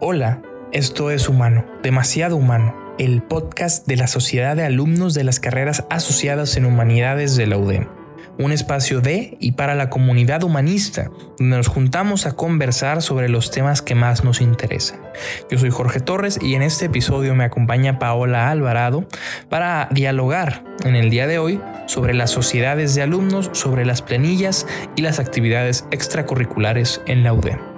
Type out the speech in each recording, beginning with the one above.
Hola, esto es Humano, demasiado humano, el podcast de la Sociedad de Alumnos de las Carreras Asociadas en Humanidades de la UDEM. Un espacio de y para la comunidad humanista, donde nos juntamos a conversar sobre los temas que más nos interesan. Yo soy Jorge Torres y en este episodio me acompaña Paola Alvarado para dialogar en el día de hoy sobre las sociedades de alumnos, sobre las planillas y las actividades extracurriculares en la UDEM.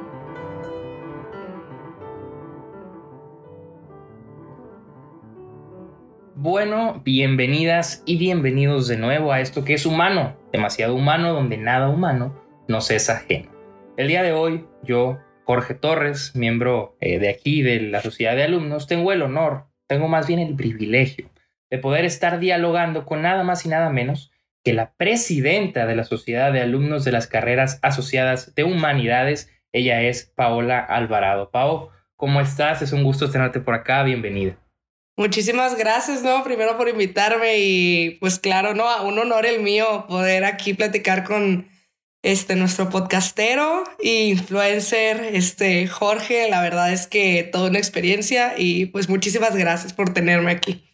Bueno, bienvenidas y bienvenidos de nuevo a esto que es humano, demasiado humano, donde nada humano nos es ajeno. El día de hoy, yo, Jorge Torres, miembro eh, de aquí de la Sociedad de Alumnos, tengo el honor, tengo más bien el privilegio de poder estar dialogando con nada más y nada menos que la presidenta de la Sociedad de Alumnos de las Carreras Asociadas de Humanidades. Ella es Paola Alvarado. Pao, ¿cómo estás? Es un gusto tenerte por acá. Bienvenida. Muchísimas gracias, ¿no? Primero por invitarme y pues claro, ¿no? Un honor el mío poder aquí platicar con este nuestro podcastero e influencer, este Jorge. La verdad es que toda una experiencia y pues muchísimas gracias por tenerme aquí.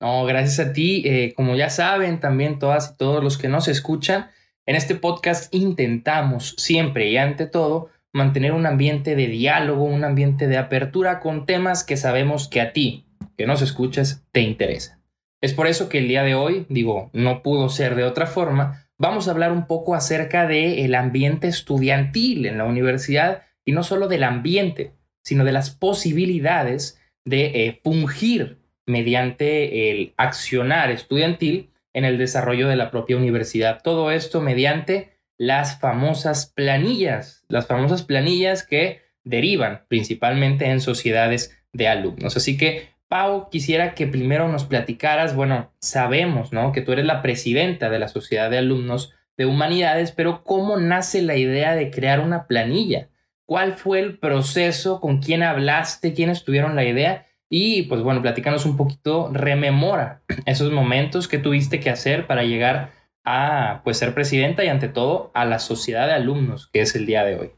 No, gracias a ti. Eh, como ya saben, también todas y todos los que nos escuchan, en este podcast intentamos siempre y ante todo mantener un ambiente de diálogo, un ambiente de apertura con temas que sabemos que a ti, que nos escuchas te interesa. Es por eso que el día de hoy, digo, no pudo ser de otra forma, vamos a hablar un poco acerca del el ambiente estudiantil en la universidad y no solo del ambiente, sino de las posibilidades de eh, fungir mediante el accionar estudiantil en el desarrollo de la propia universidad. Todo esto mediante las famosas planillas, las famosas planillas que derivan principalmente en sociedades de alumnos. Así que Pau, quisiera que primero nos platicaras, bueno, sabemos, ¿no? Que tú eres la presidenta de la Sociedad de Alumnos de Humanidades, pero ¿cómo nace la idea de crear una planilla? ¿Cuál fue el proceso? ¿Con quién hablaste? ¿Quiénes tuvieron la idea? Y pues bueno, platícanos un poquito, rememora esos momentos que tuviste que hacer para llegar a pues ser presidenta y ante todo a la sociedad de alumnos que es el día de hoy.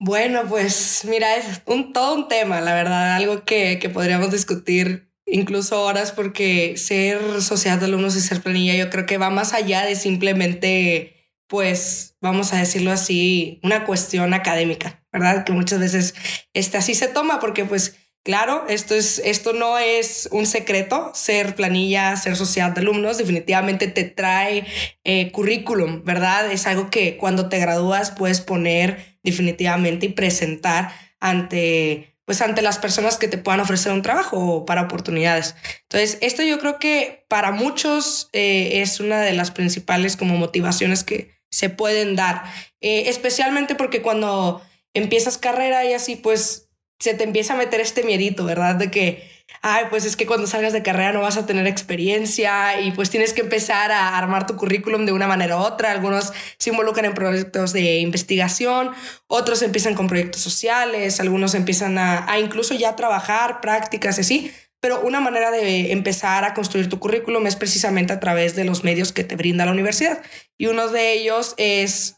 Bueno, pues mira, es un, todo un tema, la verdad, algo que, que podríamos discutir incluso horas porque ser sociedad de alumnos y ser planilla yo creo que va más allá de simplemente, pues, vamos a decirlo así, una cuestión académica, ¿verdad? Que muchas veces este, así se toma porque pues Claro, esto, es, esto no es un secreto, ser planilla, ser sociedad de alumnos, definitivamente te trae eh, currículum, ¿verdad? Es algo que cuando te gradúas puedes poner definitivamente y presentar ante pues ante las personas que te puedan ofrecer un trabajo o para oportunidades. Entonces, esto yo creo que para muchos eh, es una de las principales como motivaciones que se pueden dar, eh, especialmente porque cuando empiezas carrera y así, pues se te empieza a meter este miedito, ¿verdad? De que, ay, pues es que cuando salgas de carrera no vas a tener experiencia y pues tienes que empezar a armar tu currículum de una manera u otra. Algunos se involucran en proyectos de investigación, otros empiezan con proyectos sociales, algunos empiezan a, a incluso ya trabajar, prácticas y así. Pero una manera de empezar a construir tu currículum es precisamente a través de los medios que te brinda la universidad. Y uno de ellos es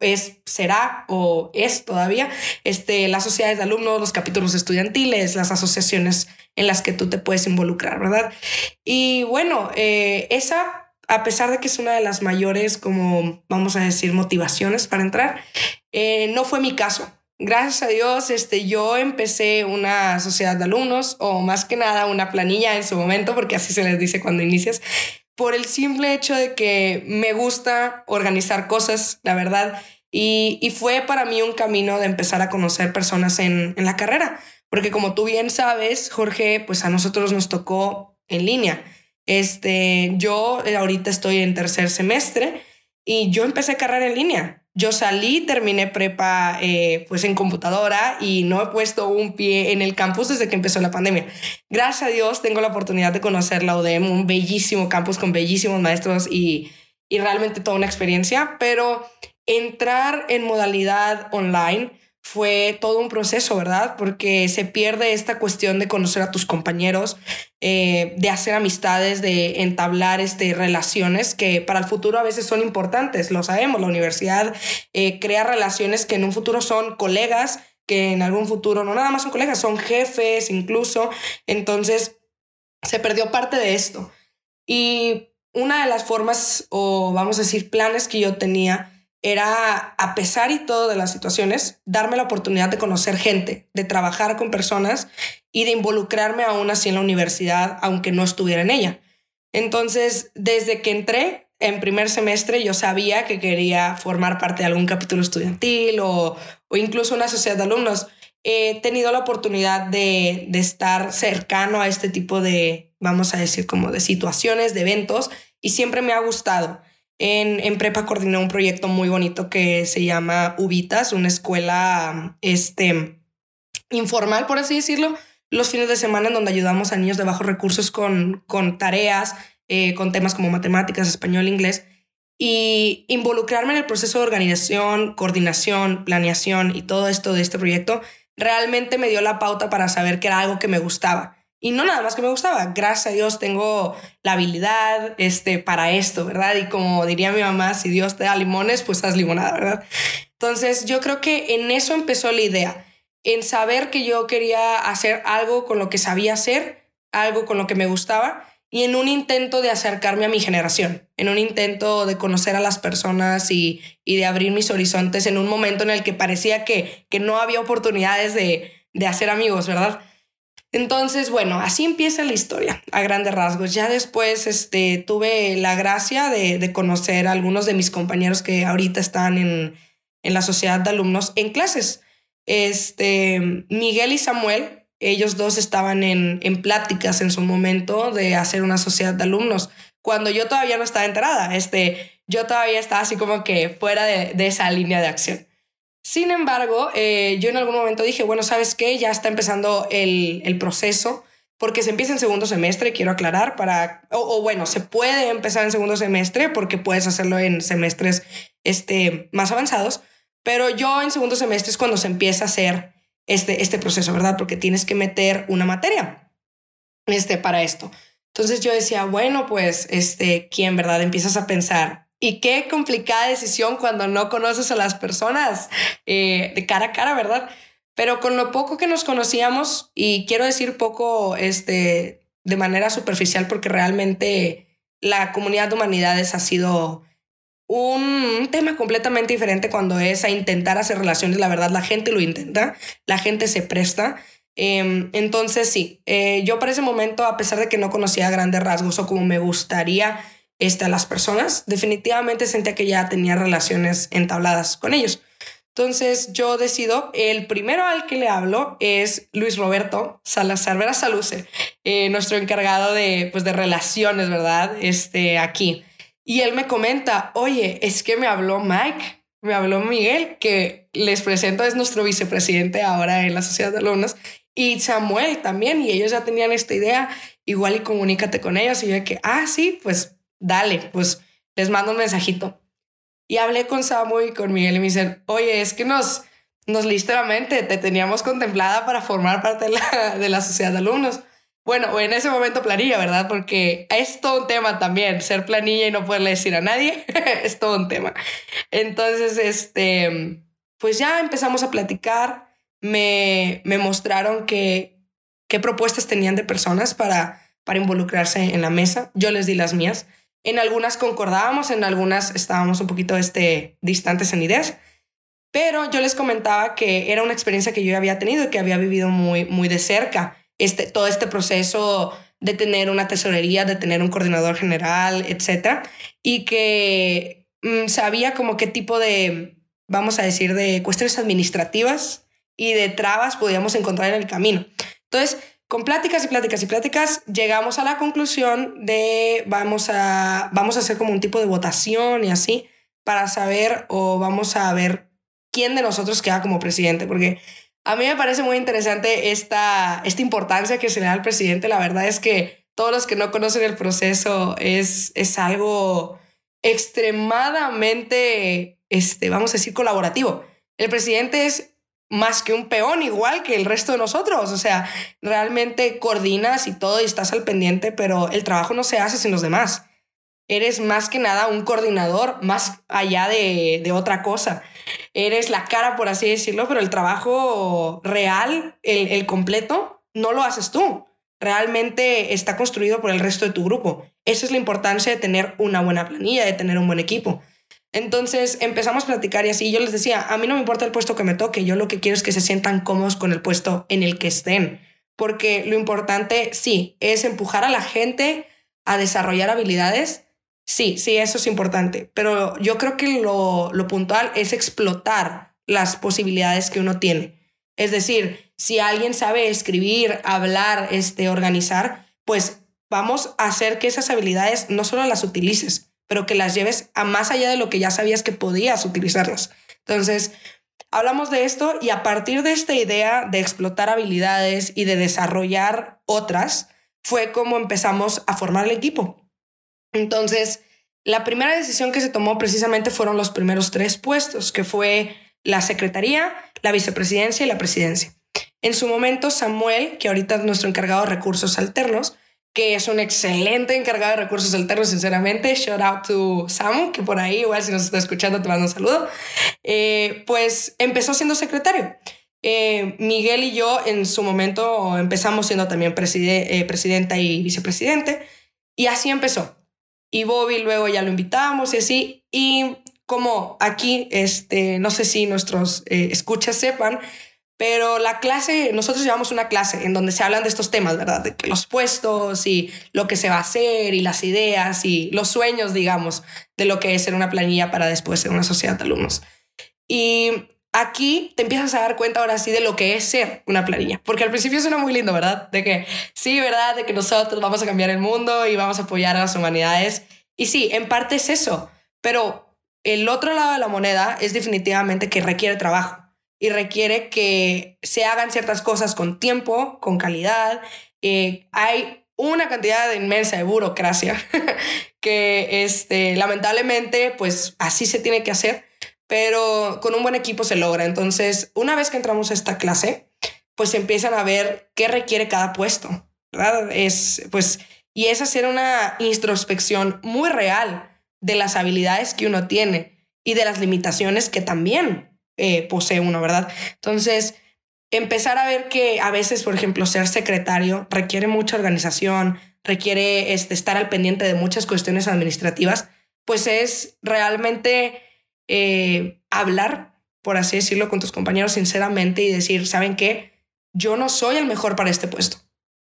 es, será o es todavía este, las sociedades de alumnos, los capítulos estudiantiles, las asociaciones en las que tú te puedes involucrar, ¿verdad? Y bueno, eh, esa, a pesar de que es una de las mayores, como vamos a decir, motivaciones para entrar, eh, no fue mi caso. Gracias a Dios, este, yo empecé una sociedad de alumnos o más que nada una planilla en su momento, porque así se les dice cuando inicias, por el simple hecho de que me gusta organizar cosas, la verdad. Y, fue para mí un camino de empezar a conocer personas en, en la carrera. Porque como tú bien sabes, Jorge, pues a nosotros nos tocó en línea. Este, yo ahorita estoy en tercer semestre y yo empecé carrera en línea. Yo salí, terminé prepa eh, pues en computadora y no he puesto un pie en el campus desde que empezó la pandemia. Gracias a Dios tengo la oportunidad de conocer la UDEM, un bellísimo campus con bellísimos maestros y, y realmente toda una experiencia, pero entrar en modalidad online fue todo un proceso, ¿verdad? Porque se pierde esta cuestión de conocer a tus compañeros, eh, de hacer amistades, de entablar este, relaciones que para el futuro a veces son importantes, lo sabemos, la universidad eh, crea relaciones que en un futuro son colegas que en algún futuro no nada más son colegas, son jefes incluso. Entonces se perdió parte de esto. Y una de las formas o vamos a decir planes que yo tenía era, a pesar y todo de las situaciones, darme la oportunidad de conocer gente, de trabajar con personas y de involucrarme aún así en la universidad, aunque no estuviera en ella. Entonces, desde que entré en primer semestre, yo sabía que quería formar parte de algún capítulo estudiantil o, o incluso una sociedad de alumnos. He tenido la oportunidad de, de estar cercano a este tipo de, vamos a decir, como de situaciones, de eventos, y siempre me ha gustado. En, en, prepa coordiné un proyecto muy bonito que se llama Ubitas, una escuela este, informal, por así decirlo, los fines de semana en donde ayudamos a niños de bajos recursos con, con tareas, eh, con temas como matemáticas, español, inglés, y involucrarme en el proceso de organización, coordinación, planeación y todo esto de este proyecto realmente me dio la pauta para saber que era algo que me gustaba. Y no nada más que me gustaba, gracias a Dios tengo la habilidad este, para esto, ¿verdad? Y como diría mi mamá, si Dios te da limones, pues haz limonada, ¿verdad? Entonces yo creo que en eso empezó la idea en saber que yo quería hacer algo con lo que sabía hacer, algo con lo que me gustaba y en un intento de acercarme a mi generación, en un intento de conocer a las personas y, de abrir mis horizontes en un momento en el que parecía que, que no había oportunidades de, hacer amigos, ¿verdad? Entonces, bueno, así empieza la historia a grandes rasgos. Ya después este, tuve la gracia de, conocer a algunos de mis compañeros que ahorita están en, en la sociedad de alumnos en clases. Este, Miguel y Samuel, ellos dos estaban en, en pláticas en su momento de hacer una sociedad de alumnos, cuando yo todavía no estaba enterada, este, yo todavía estaba así como que fuera de, de esa línea de acción. Sin embargo, eh, yo en algún momento dije, bueno, ¿sabes qué? Ya está empezando el, el proceso, porque se empieza en segundo semestre, quiero aclarar, para, o, o, bueno, se puede empezar en segundo semestre porque puedes hacerlo en semestres este, más avanzados, pero yo en segundo semestre es cuando se empieza a hacer este, este proceso, ¿verdad? Porque tienes que meter una materia este, para esto. Entonces yo decía, bueno, pues, este, ¿quién, verdad? Empiezas a pensar, y qué complicada decisión cuando no conoces a las personas eh, de cara a cara, ¿verdad? Pero con lo poco que nos conocíamos, y quiero decir poco este, de manera superficial, porque realmente la comunidad de humanidades ha sido un tema completamente diferente cuando es a intentar hacer relaciones. La verdad, la gente lo intenta, la gente se presta. Em, entonces, sí, eh, yo para ese momento, a pesar de que no conocía grandes rasgos o como me gustaría este, a las personas, definitivamente sentía que ya tenía relaciones entabladas con ellos. Entonces yo decido, el primero al que le hablo es Luis Roberto Salazar Vera Saluce, eh, nuestro encargado de, pues, de relaciones, ¿verdad? Este, aquí. Y él me comenta, oye, es que me habló Mike, me habló Miguel, que les presento, es nuestro vicepresidente ahora en la sociedad de alumnos, y Samuel también, y ellos ya tenían esta idea, igual y comunícate con ellos. Y yo que, ah, sí, pues dale, pues les mando un mensajito. Y hablé con Samuel y con Miguel y me dicen, oye, es que nos, nos literalmente te teníamos contemplada para formar parte de la, de la sociedad de alumnos. Bueno, en ese momento planilla, ¿verdad? Porque es todo un tema también, ser planilla y no poderle decir a nadie, es todo un tema. Entonces, este, pues ya empezamos a platicar, me, me mostraron que, qué propuestas tenían de personas para, para involucrarse en la mesa, yo les di las mías. En algunas concordábamos, en algunas estábamos un poquito este, distantes en ideas, pero yo les comentaba que era una experiencia que yo había tenido y que había vivido muy, muy de cerca este, todo este proceso de tener una tesorería, de tener un coordinador general, etcétera, y que mm, sabía como qué tipo de, vamos a decir, de cuestiones administrativas y de trabas podíamos encontrar en el camino. Entonces, con pláticas y pláticas y pláticas, llegamos a la conclusión de vamos a, vamos a hacer como un tipo de votación y así para saber o vamos a ver quién de nosotros queda como presidente, porque a mí me parece muy interesante esta, esta importancia que se le da al presidente. La verdad es que todos los que no conocen el proceso es, es algo extremadamente, este, vamos a decir, colaborativo. El presidente es más que un peón, igual que el resto de nosotros. O sea, realmente coordinas y todo y estás al pendiente, pero el trabajo no se hace sin los demás. eres más que nada un coordinador, más allá de, de otra cosa. Eres la cara, por así decirlo, pero el trabajo real, el, el completo, no lo haces tú. Realmente está construido por el resto de tu grupo. Esa es la importancia de tener una buena planilla, de tener un buen equipo. Entonces empezamos a platicar y así yo les decía, a mí no me importa el puesto que me toque, yo lo que quiero es que se sientan cómodos con el puesto en el que estén, porque lo importante sí es empujar a la gente a desarrollar habilidades, sí, sí, eso es importante, pero yo creo que lo, lo puntual es explotar las posibilidades que uno tiene. Es decir, si alguien sabe escribir, hablar, este, organizar, pues vamos a hacer que esas habilidades no solo las utilices, pero que las lleves a más allá de lo que ya sabías que podías utilizarlas. Entonces, hablamos de esto y a partir de esta idea de explotar habilidades y de desarrollar otras, fue como empezamos a formar el equipo. Entonces, la primera decisión que se tomó precisamente fueron los primeros tres puestos, que fue la secretaría, la vicepresidencia y la presidencia. En su momento, Samuel, que ahorita es nuestro encargado de recursos alternos, que es un excelente encargado de recursos alternos, sinceramente. Shout out to Samu, que por ahí, igual si nos está escuchando, te mando un saludo. Eh, pues empezó siendo secretario. Eh, Miguel y yo en su momento empezamos siendo también eh, presidenta y vicepresidente, y así empezó. Y Bobby luego ya lo invitamos y así. Y como aquí, este, no sé si nuestros escuchas sepan, pero la clase, nosotros llevamos una clase en donde se hablan de estos temas, ¿verdad? De los puestos y lo que se va a hacer y las ideas y los sueños, digamos, de lo que es ser una planilla para después ser una sociedad de alumnos. Y aquí te empiezas a dar cuenta ahora sí de lo que es ser una planilla. Porque al principio suena muy lindo, ¿verdad? De que sí, ¿verdad? De que nosotros vamos a cambiar el mundo y vamos a apoyar a las humanidades. Y sí, en parte es eso. Pero el otro lado de la moneda es definitivamente que requiere trabajo y requiere que se hagan ciertas cosas con tiempo, con calidad. Eh, hay una cantidad inmensa de burocracia que este, lamentablemente pues así se tiene que hacer, pero con un buen equipo se logra. Entonces, una vez que entramos a esta clase, pues empiezan a ver qué requiere cada puesto, ¿verdad? Es, pues, y es hacer una introspección muy real de las habilidades que uno tiene y de las limitaciones que también eh, posee uno, ¿verdad? Entonces, empezar a ver que a veces, por ejemplo, ser secretario requiere mucha organización, requiere este, estar al pendiente de muchas cuestiones administrativas, pues es realmente eh, hablar, por así decirlo, con tus compañeros sinceramente y decir, ¿saben qué? Yo no soy el mejor para este puesto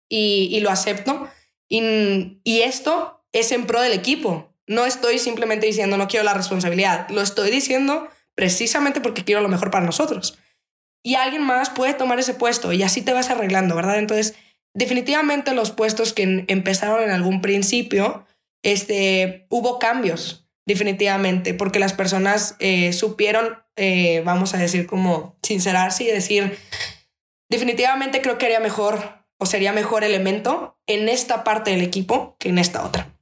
y, lo acepto. Y, y esto es en pro del equipo. No estoy simplemente diciendo no quiero la responsabilidad, lo estoy diciendo precisamente porque quiero lo mejor para nosotros. Y alguien más puede tomar ese puesto y así te vas arreglando, ¿verdad? Entonces, definitivamente los puestos que empezaron en algún principio, este, hubo cambios, definitivamente, porque las personas eh, supieron, eh, vamos a decir, como sincerarse y decir, definitivamente creo que haría mejor o sería mejor elemento en esta parte del equipo que en esta otra.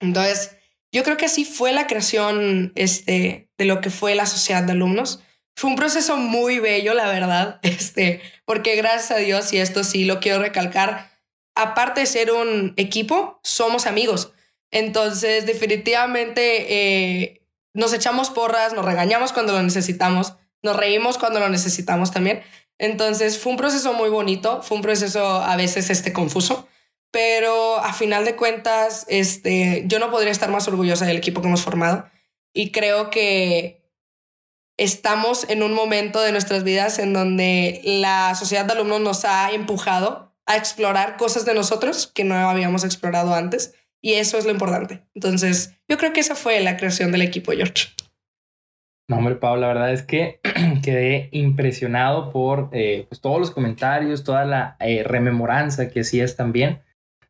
Entonces, yo creo que así fue la creación este, de lo que fue la sociedad de alumnos. Fue un proceso muy bello, la verdad, este, porque gracias a Dios, y esto sí lo quiero recalcar, aparte de ser un equipo, somos amigos. Entonces, definitivamente eh, nos echamos porras, nos regañamos cuando lo necesitamos, nos reímos cuando lo necesitamos también. Entonces, fue un proceso muy bonito, fue un proceso a veces este, confuso, pero a final de cuentas, este, yo no podría estar más orgullosa del equipo que hemos formado y creo que estamos en un momento de nuestras vidas en donde la sociedad de alumnos nos ha empujado a explorar cosas de nosotros que no habíamos explorado antes y eso es lo importante. Entonces, yo creo que esa fue la creación del equipo, George. No, hombre, Pablo, la verdad es que quedé impresionado por eh, pues, todos los comentarios, toda la eh, rememoranza que hacías también.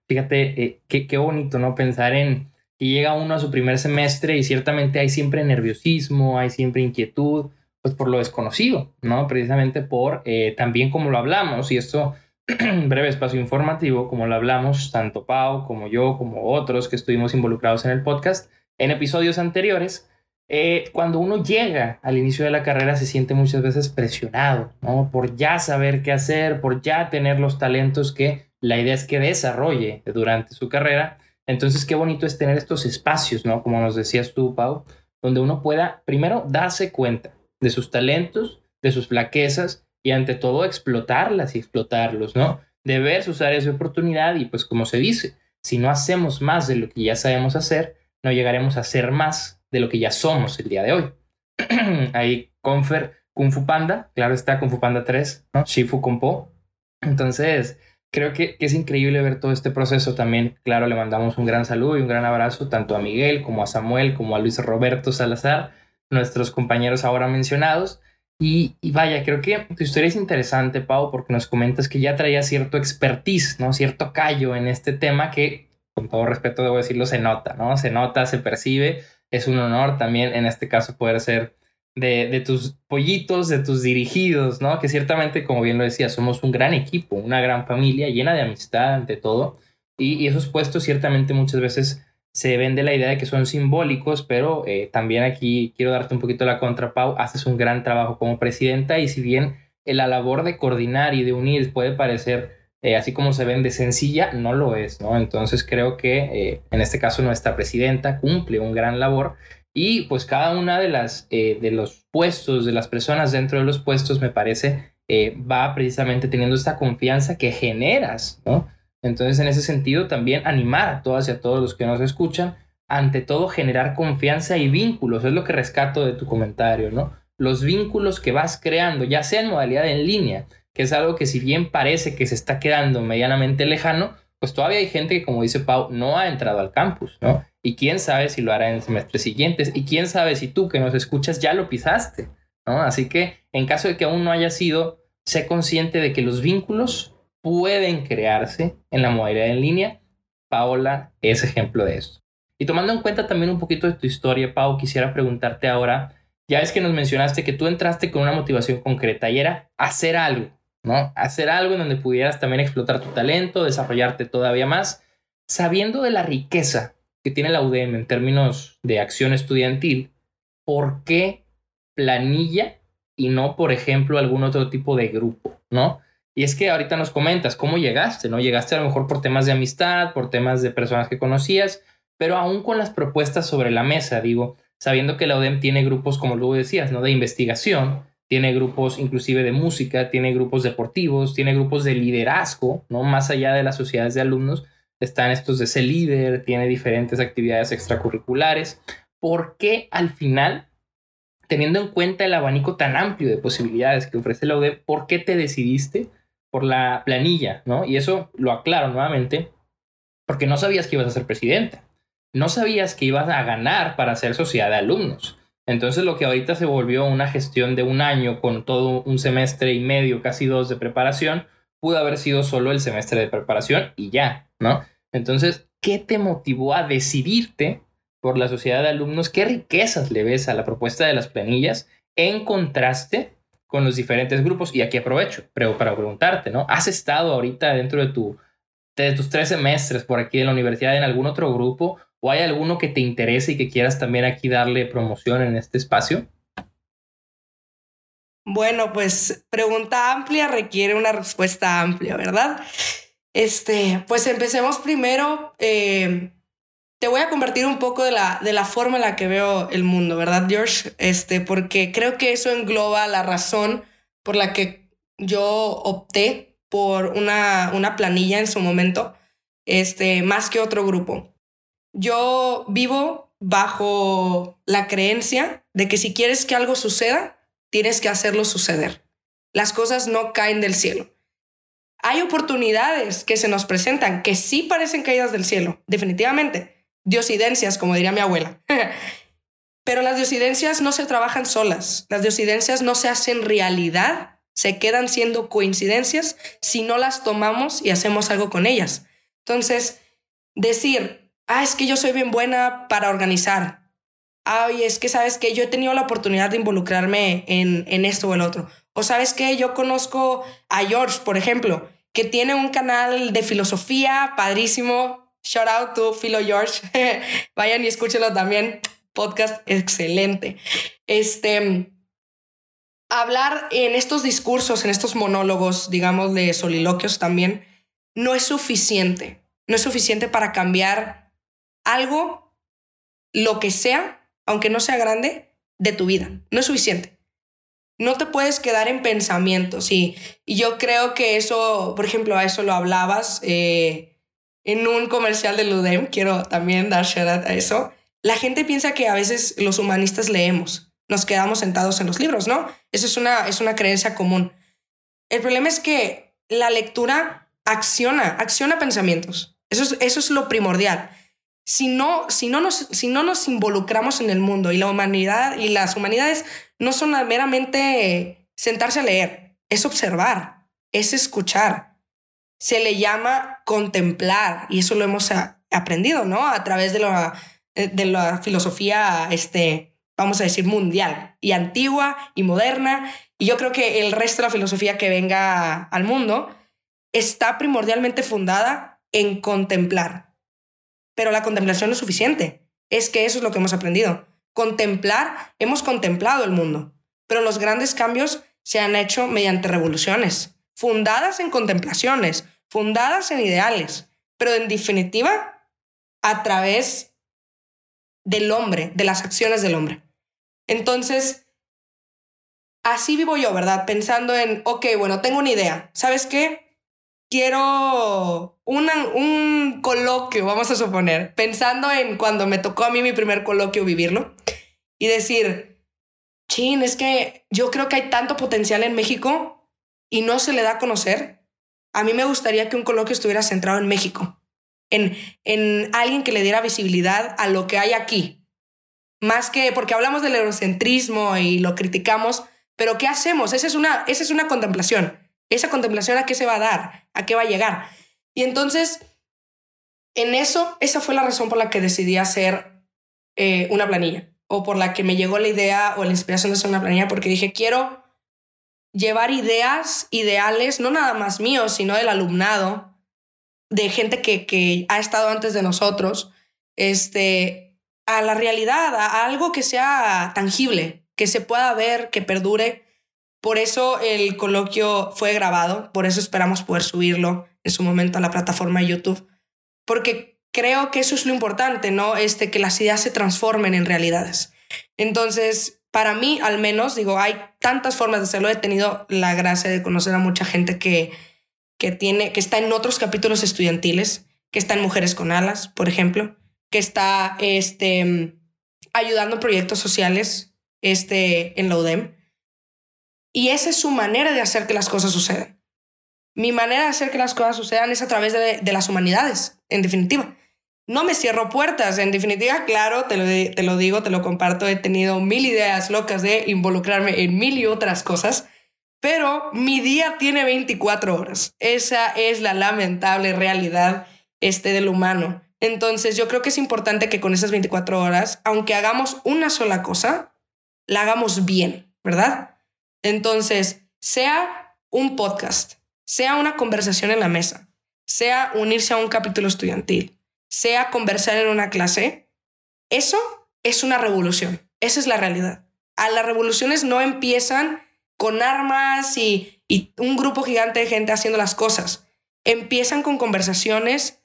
Fíjate, eh, qué, qué bonito, ¿no? Pensar en que llega uno a su primer semestre y ciertamente hay siempre nerviosismo, hay siempre inquietud, pues por lo desconocido, ¿no? Precisamente por eh, también como lo hablamos, y esto, breve espacio informativo, como lo hablamos, tanto Pau como yo, como otros que estuvimos involucrados en el podcast, en episodios anteriores, eh, cuando uno llega al inicio de la carrera se siente muchas veces presionado, ¿no? Por ya saber qué hacer, por ya tener los talentos que la idea es que desarrolle durante su carrera Entonces, qué bonito es tener estos espacios, ¿no? Como nos decías tú, Pau, donde uno pueda primero darse cuenta de sus talentos, de sus flaquezas y ante todo explotarlas y explotarlos, ¿no? De ver sus áreas de oportunidad y pues como se dice, si no hacemos más de lo que ya sabemos hacer, no llegaremos a ser más de lo que ya somos el día de hoy. Ahí Confer Kung Fu Panda, claro está Kung Fu Panda 3, ¿no? Shifu Kompo. Entonces, creo que, es increíble ver todo este proceso también. Claro, le mandamos un gran saludo y un gran abrazo tanto a Miguel como a Samuel como a Luis Roberto Salazar, nuestros compañeros ahora mencionados. Y, vaya, creo que tu historia es interesante, Pau, porque nos comentas que ya traía cierto expertise, ¿no? Cierto callo en este tema que, con todo respeto debo decirlo, se nota, ¿no? Se nota, se percibe. Es un honor también en este caso poder ser de, tus pollitos, de tus dirigidos, ¿no? Que ciertamente, como bien lo decía, somos un gran equipo, una gran familia llena de amistad ante todo. Y, esos puestos ciertamente muchas veces se vende la idea de que son simbólicos, pero eh, también aquí quiero darte un poquito la contra, Pau. Haces un gran trabajo como presidenta y si bien la labor de coordinar y de unir puede parecer eh, así como se vende sencilla, no lo es, ¿no? Entonces creo que eh, en este caso nuestra presidenta cumple un gran labor y pues cada una de las eh, de los puestos, de las personas dentro de los puestos, me parece, eh, va precisamente teniendo esta confianza que generas, ¿no? Entonces, en ese sentido, también animar a todas y a todos los que nos escuchan, ante todo, generar confianza y vínculos, es lo que rescato de tu comentario, ¿no? Los vínculos que vas creando, ya sea en modalidad en línea, que es algo que si bien parece que se está quedando medianamente lejano, pues todavía hay gente que, como dice Pau, no ha entrado al campus, ¿no? Y quién sabe si lo hará en semestres siguientes. Y quién sabe si tú que nos escuchas ya lo pisaste, ¿no? Así que en caso de que aún no haya sido, sé consciente de que los vínculos pueden crearse en la modalidad en línea. Paola es ejemplo de esto. Y tomando en cuenta también un poquito de tu historia, Pau, quisiera preguntarte ahora, ya es que nos mencionaste que tú entraste con una motivación concreta y era hacer algo, ¿no? Hacer algo en donde pudieras también explotar tu talento, desarrollarte todavía más, sabiendo de la riqueza que tiene la UDM en términos de acción estudiantil, ¿por qué planilla y no, por ejemplo, algún otro tipo de grupo, ¿no? Y es que ahorita nos comentas cómo llegaste, ¿no? Llegaste a lo mejor por temas de amistad, por temas de personas que conocías, pero aún con las propuestas sobre la mesa, digo, sabiendo que la UDEM tiene grupos, como luego decías, ¿no? De investigación, tiene grupos inclusive de música, tiene grupos deportivos, tiene grupos de liderazgo, ¿no? Más allá de las sociedades de alumnos, están estos de ser líder, tiene diferentes actividades extracurriculares. ¿Por qué al final, teniendo en cuenta el abanico tan amplio de posibilidades que ofrece la UDEP, por qué te decidiste por la planilla? ¿no? Y eso lo aclaro nuevamente, porque no sabías que ibas a ser presidente, no sabías que ibas a ganar para ser sociedad de alumnos. Entonces lo que ahorita se volvió una gestión de un año con todo un semestre y medio, casi dos de preparación, pudo haber sido solo el semestre de preparación y ya, ¿no? Entonces, ¿qué te motivó a decidirte por la sociedad de alumnos? ¿Qué riquezas le ves a la propuesta de las planillas en contraste con los diferentes grupos? Y aquí aprovecho pero para preguntarte, ¿no? ¿Has estado ahorita dentro de, tu, de tus tres semestres por aquí en la universidad en algún otro grupo? ¿O hay alguno que te interese y que quieras también aquí darle promoción en este espacio? Bueno, pues pregunta amplia requiere una respuesta amplia, ¿verdad? Este, pues empecemos primero. Eh, te voy a convertir un poco de la, de la forma en la que veo el mundo, ¿verdad, George? Este, porque creo que eso engloba la razón por la que yo opté por una, una planilla en su momento, este, más que otro grupo. Yo vivo bajo la creencia de que si quieres que algo suceda, tienes que hacerlo suceder. Las cosas no caen del cielo. Hay oportunidades que se nos presentan que sí parecen caídas del cielo, definitivamente. Diosidencias, como diría mi abuela. Pero las diosidencias no se trabajan solas. Las diosidencias no se hacen realidad, se quedan siendo coincidencias si no las tomamos y hacemos algo con ellas. Entonces, decir, ah, es que yo soy bien buena para organizar, ay, es que sabes que yo he tenido la oportunidad de involucrarme en, en esto o el otro. O sabes que yo conozco a George, por ejemplo, que tiene un canal de filosofía padrísimo. Shout out to Philo George. Vayan y escúchenlo también. Podcast excelente. Este, hablar en estos discursos, en estos monólogos, digamos, de soliloquios también, no es suficiente. No es suficiente para cambiar algo, lo que sea, aunque no sea grande, de tu vida. No es suficiente. No te puedes quedar en pensamientos. Y, y yo creo que eso, por ejemplo, a eso lo hablabas eh, en un comercial de Ludem. Quiero también dar shout a eso. La gente piensa que a veces los humanistas leemos, nos quedamos sentados en los libros, ¿no? Eso es una, es una creencia común. El problema es que la lectura acciona, acciona pensamientos. Eso es, eso es lo primordial. Si no, si, no nos, si no nos involucramos en el mundo y la humanidad y las humanidades no son meramente sentarse a leer, es observar, es escuchar. Se le llama contemplar y eso lo hemos aprendido, ¿no? A través de la, de la filosofía, este, vamos a decir, mundial y antigua y moderna. Y yo creo que el resto de la filosofía que venga al mundo está primordialmente fundada en contemplar. Pero la contemplación no es suficiente. Es que eso es lo que hemos aprendido. Contemplar, hemos contemplado el mundo, pero los grandes cambios se han hecho mediante revoluciones, fundadas en contemplaciones, fundadas en ideales, pero en definitiva a través del hombre, de las acciones del hombre. Entonces, así vivo yo, ¿verdad? Pensando en, ok, bueno, tengo una idea. ¿Sabes qué? Quiero un coloquio, vamos a suponer, pensando en cuando me tocó a mí mi primer coloquio vivirlo y decir, chin, es que yo creo que hay tanto potencial en México y no se le da a conocer. A mí me gustaría que un coloquio estuviera centrado en México, en, en alguien que le diera visibilidad a lo que hay aquí. Más que, porque hablamos del eurocentrismo y lo criticamos, pero ¿qué hacemos? Esa es una, esa es una contemplación esa contemplación a qué se va a dar, a qué va a llegar. Y entonces, en eso, esa fue la razón por la que decidí hacer eh, una planilla o por la que me llegó la idea o la inspiración de hacer una planilla, porque dije, quiero llevar ideas, ideales, no nada más míos, sino del alumnado, de gente que, que ha estado antes de nosotros, este, a la realidad, a algo que sea tangible, que se pueda ver, que perdure por eso el coloquio fue grabado, por eso esperamos poder subirlo en su momento a la plataforma de YouTube, porque creo que eso es lo importante, ¿no? Este, que las ideas se transformen en realidades. Entonces, para mí, al menos, digo, hay tantas formas de hacerlo. He tenido la gracia de conocer a mucha gente que, que, tiene, que está en otros capítulos estudiantiles, que está en Mujeres con Alas, por ejemplo, que está este, ayudando proyectos sociales este, en la UDEM y esa es su manera de hacer que las cosas sucedan. Mi manera de hacer que las cosas sucedan es a través de, las humanidades, en definitiva. No me cierro puertas, en definitiva, claro, te lo, te lo digo, te lo comparto, he tenido mil ideas locas de involucrarme en mil y otras cosas, pero mi día tiene 24 horas. Esa es la lamentable realidad este del humano. Entonces yo creo que es importante que con esas 24 horas, aunque hagamos una sola cosa, la hagamos bien, ¿verdad? Entonces, sea un podcast, sea una conversación en la mesa, sea unirse a un capítulo estudiantil, sea conversar en una clase, eso es una revolución. Esa es la realidad. A las revoluciones no empiezan con armas y, y un grupo gigante de gente haciendo las cosas. Empiezan con conversaciones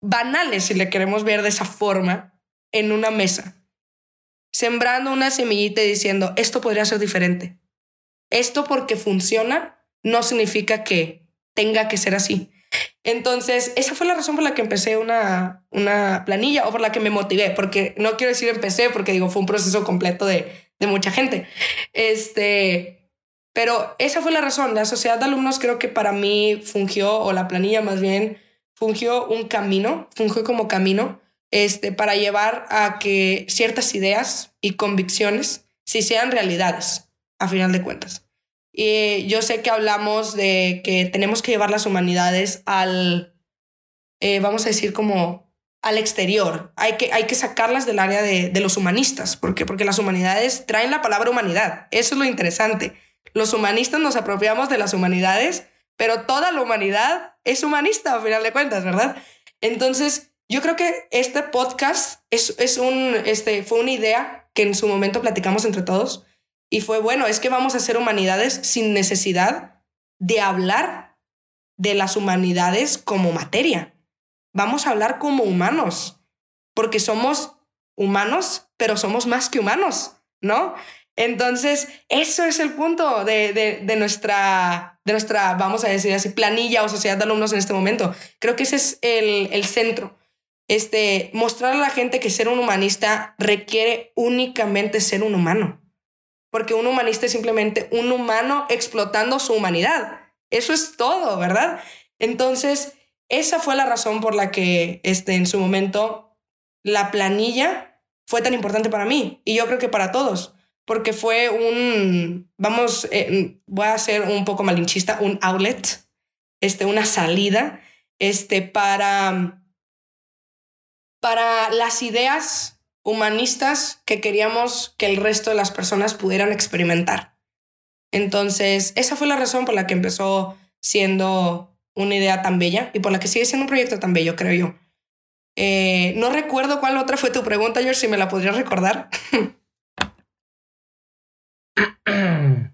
banales, si le queremos ver de esa forma, en una mesa. Sembrando una semillita y diciendo, esto podría ser diferente. Esto porque funciona no significa que tenga que ser así. Entonces, esa fue la razón por la que empecé una, una planilla o por la que me motivé, porque no quiero decir empecé, porque digo, fue un proceso completo de, de mucha gente. Este, pero esa fue la razón. La sociedad de alumnos creo que para mí fungió, o la planilla más bien, fungió un camino, fungió como camino este, para llevar a que ciertas ideas y convicciones sí sean realidades a final de cuentas. Y yo sé que hablamos de que tenemos que llevar las humanidades al, eh, vamos a decir, como al exterior. Hay que, hay que sacarlas del área de, de los humanistas, porque, porque las humanidades traen la palabra humanidad. Eso es lo interesante. Los humanistas nos apropiamos de las humanidades, pero toda la humanidad es humanista a final de cuentas, ¿verdad? Entonces, yo creo que este podcast es, es un, este, fue una idea que en su momento platicamos entre todos y fue, bueno, es que vamos a hacer humanidades sin necesidad de hablar de las humanidades como materia. Vamos a hablar como humanos. porque somos humanos, pero somos más que humanos, ¿no? Entonces, eso es el punto de, nuestra, de nuestra, vamos a decir así, planilla o sociedad de alumnos en este momento. Creo que ese es el, el centro. Este, mostrar a la gente que ser un humanista requiere únicamente ser un humano. Porque un humanista es simplemente un humano explotando su humanidad. Eso es todo, ¿verdad? Entonces, esa fue la razón por la que este, en su momento la planilla fue tan importante para mí y yo creo que para todos porque fue un, vamos, eh, voy a ser un poco malinchista, un outlet, este, una salida, este, para, para las ideas humanistas que queríamos que el resto de las personas pudieran experimentar. Entonces, esa fue la razón por la que empezó siendo una idea tan bella y por la que sigue siendo un proyecto tan bello, creo yo. Eh, no recuerdo cuál otra fue tu pregunta, George, si me la podrías recordar.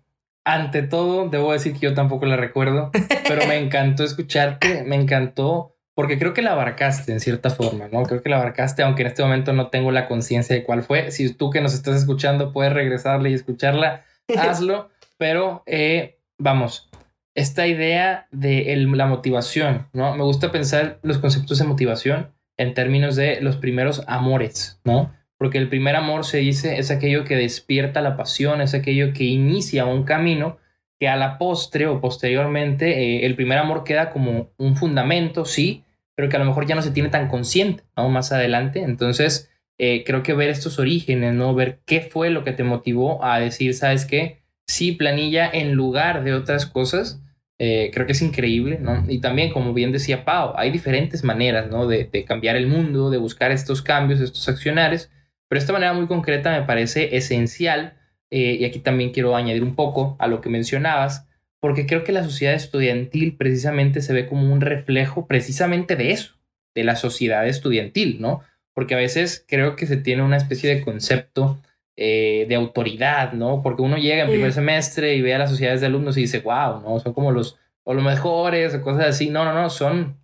Ante todo, debo decir que yo tampoco la recuerdo, pero me encantó escucharte, me encantó, porque creo que la abarcaste en cierta forma, ¿no? Creo que la abarcaste, aunque en este momento no tengo la conciencia de cuál fue. Si tú que nos estás escuchando puedes regresarle y escucharla, hazlo, pero eh, vamos, esta idea de la motivación, ¿no? Me gusta pensar los conceptos de motivación en términos de los primeros amores, ¿no? porque el primer amor se dice es aquello que despierta la pasión, es aquello que inicia un camino que a la postre o posteriormente eh, el primer amor queda como un fundamento, sí, pero que a lo mejor ya no se tiene tan consciente, ¿no? Más adelante. Entonces, eh, creo que ver estos orígenes, ¿no? Ver qué fue lo que te motivó a decir, ¿sabes qué? Sí, planilla en lugar de otras cosas, eh, creo que es increíble. Y también, como bien decía Pau, hay diferentes maneras, ¿no? De, de cambiar el mundo, de buscar estos cambios, estos accionarios pero esta manera muy concreta me parece esencial, eh, y aquí también quiero añadir un poco a lo que mencionabas, porque creo que la sociedad estudiantil precisamente se ve como un reflejo precisamente de eso, de la sociedad estudiantil, ¿no? Porque a veces creo que se tiene una especie de concepto eh, de autoridad, ¿no? Porque uno llega en primer semestre y ve a las sociedades de alumnos y dice, wow, ¿no? Son como los, o los mejores o cosas así. No, no, no, son,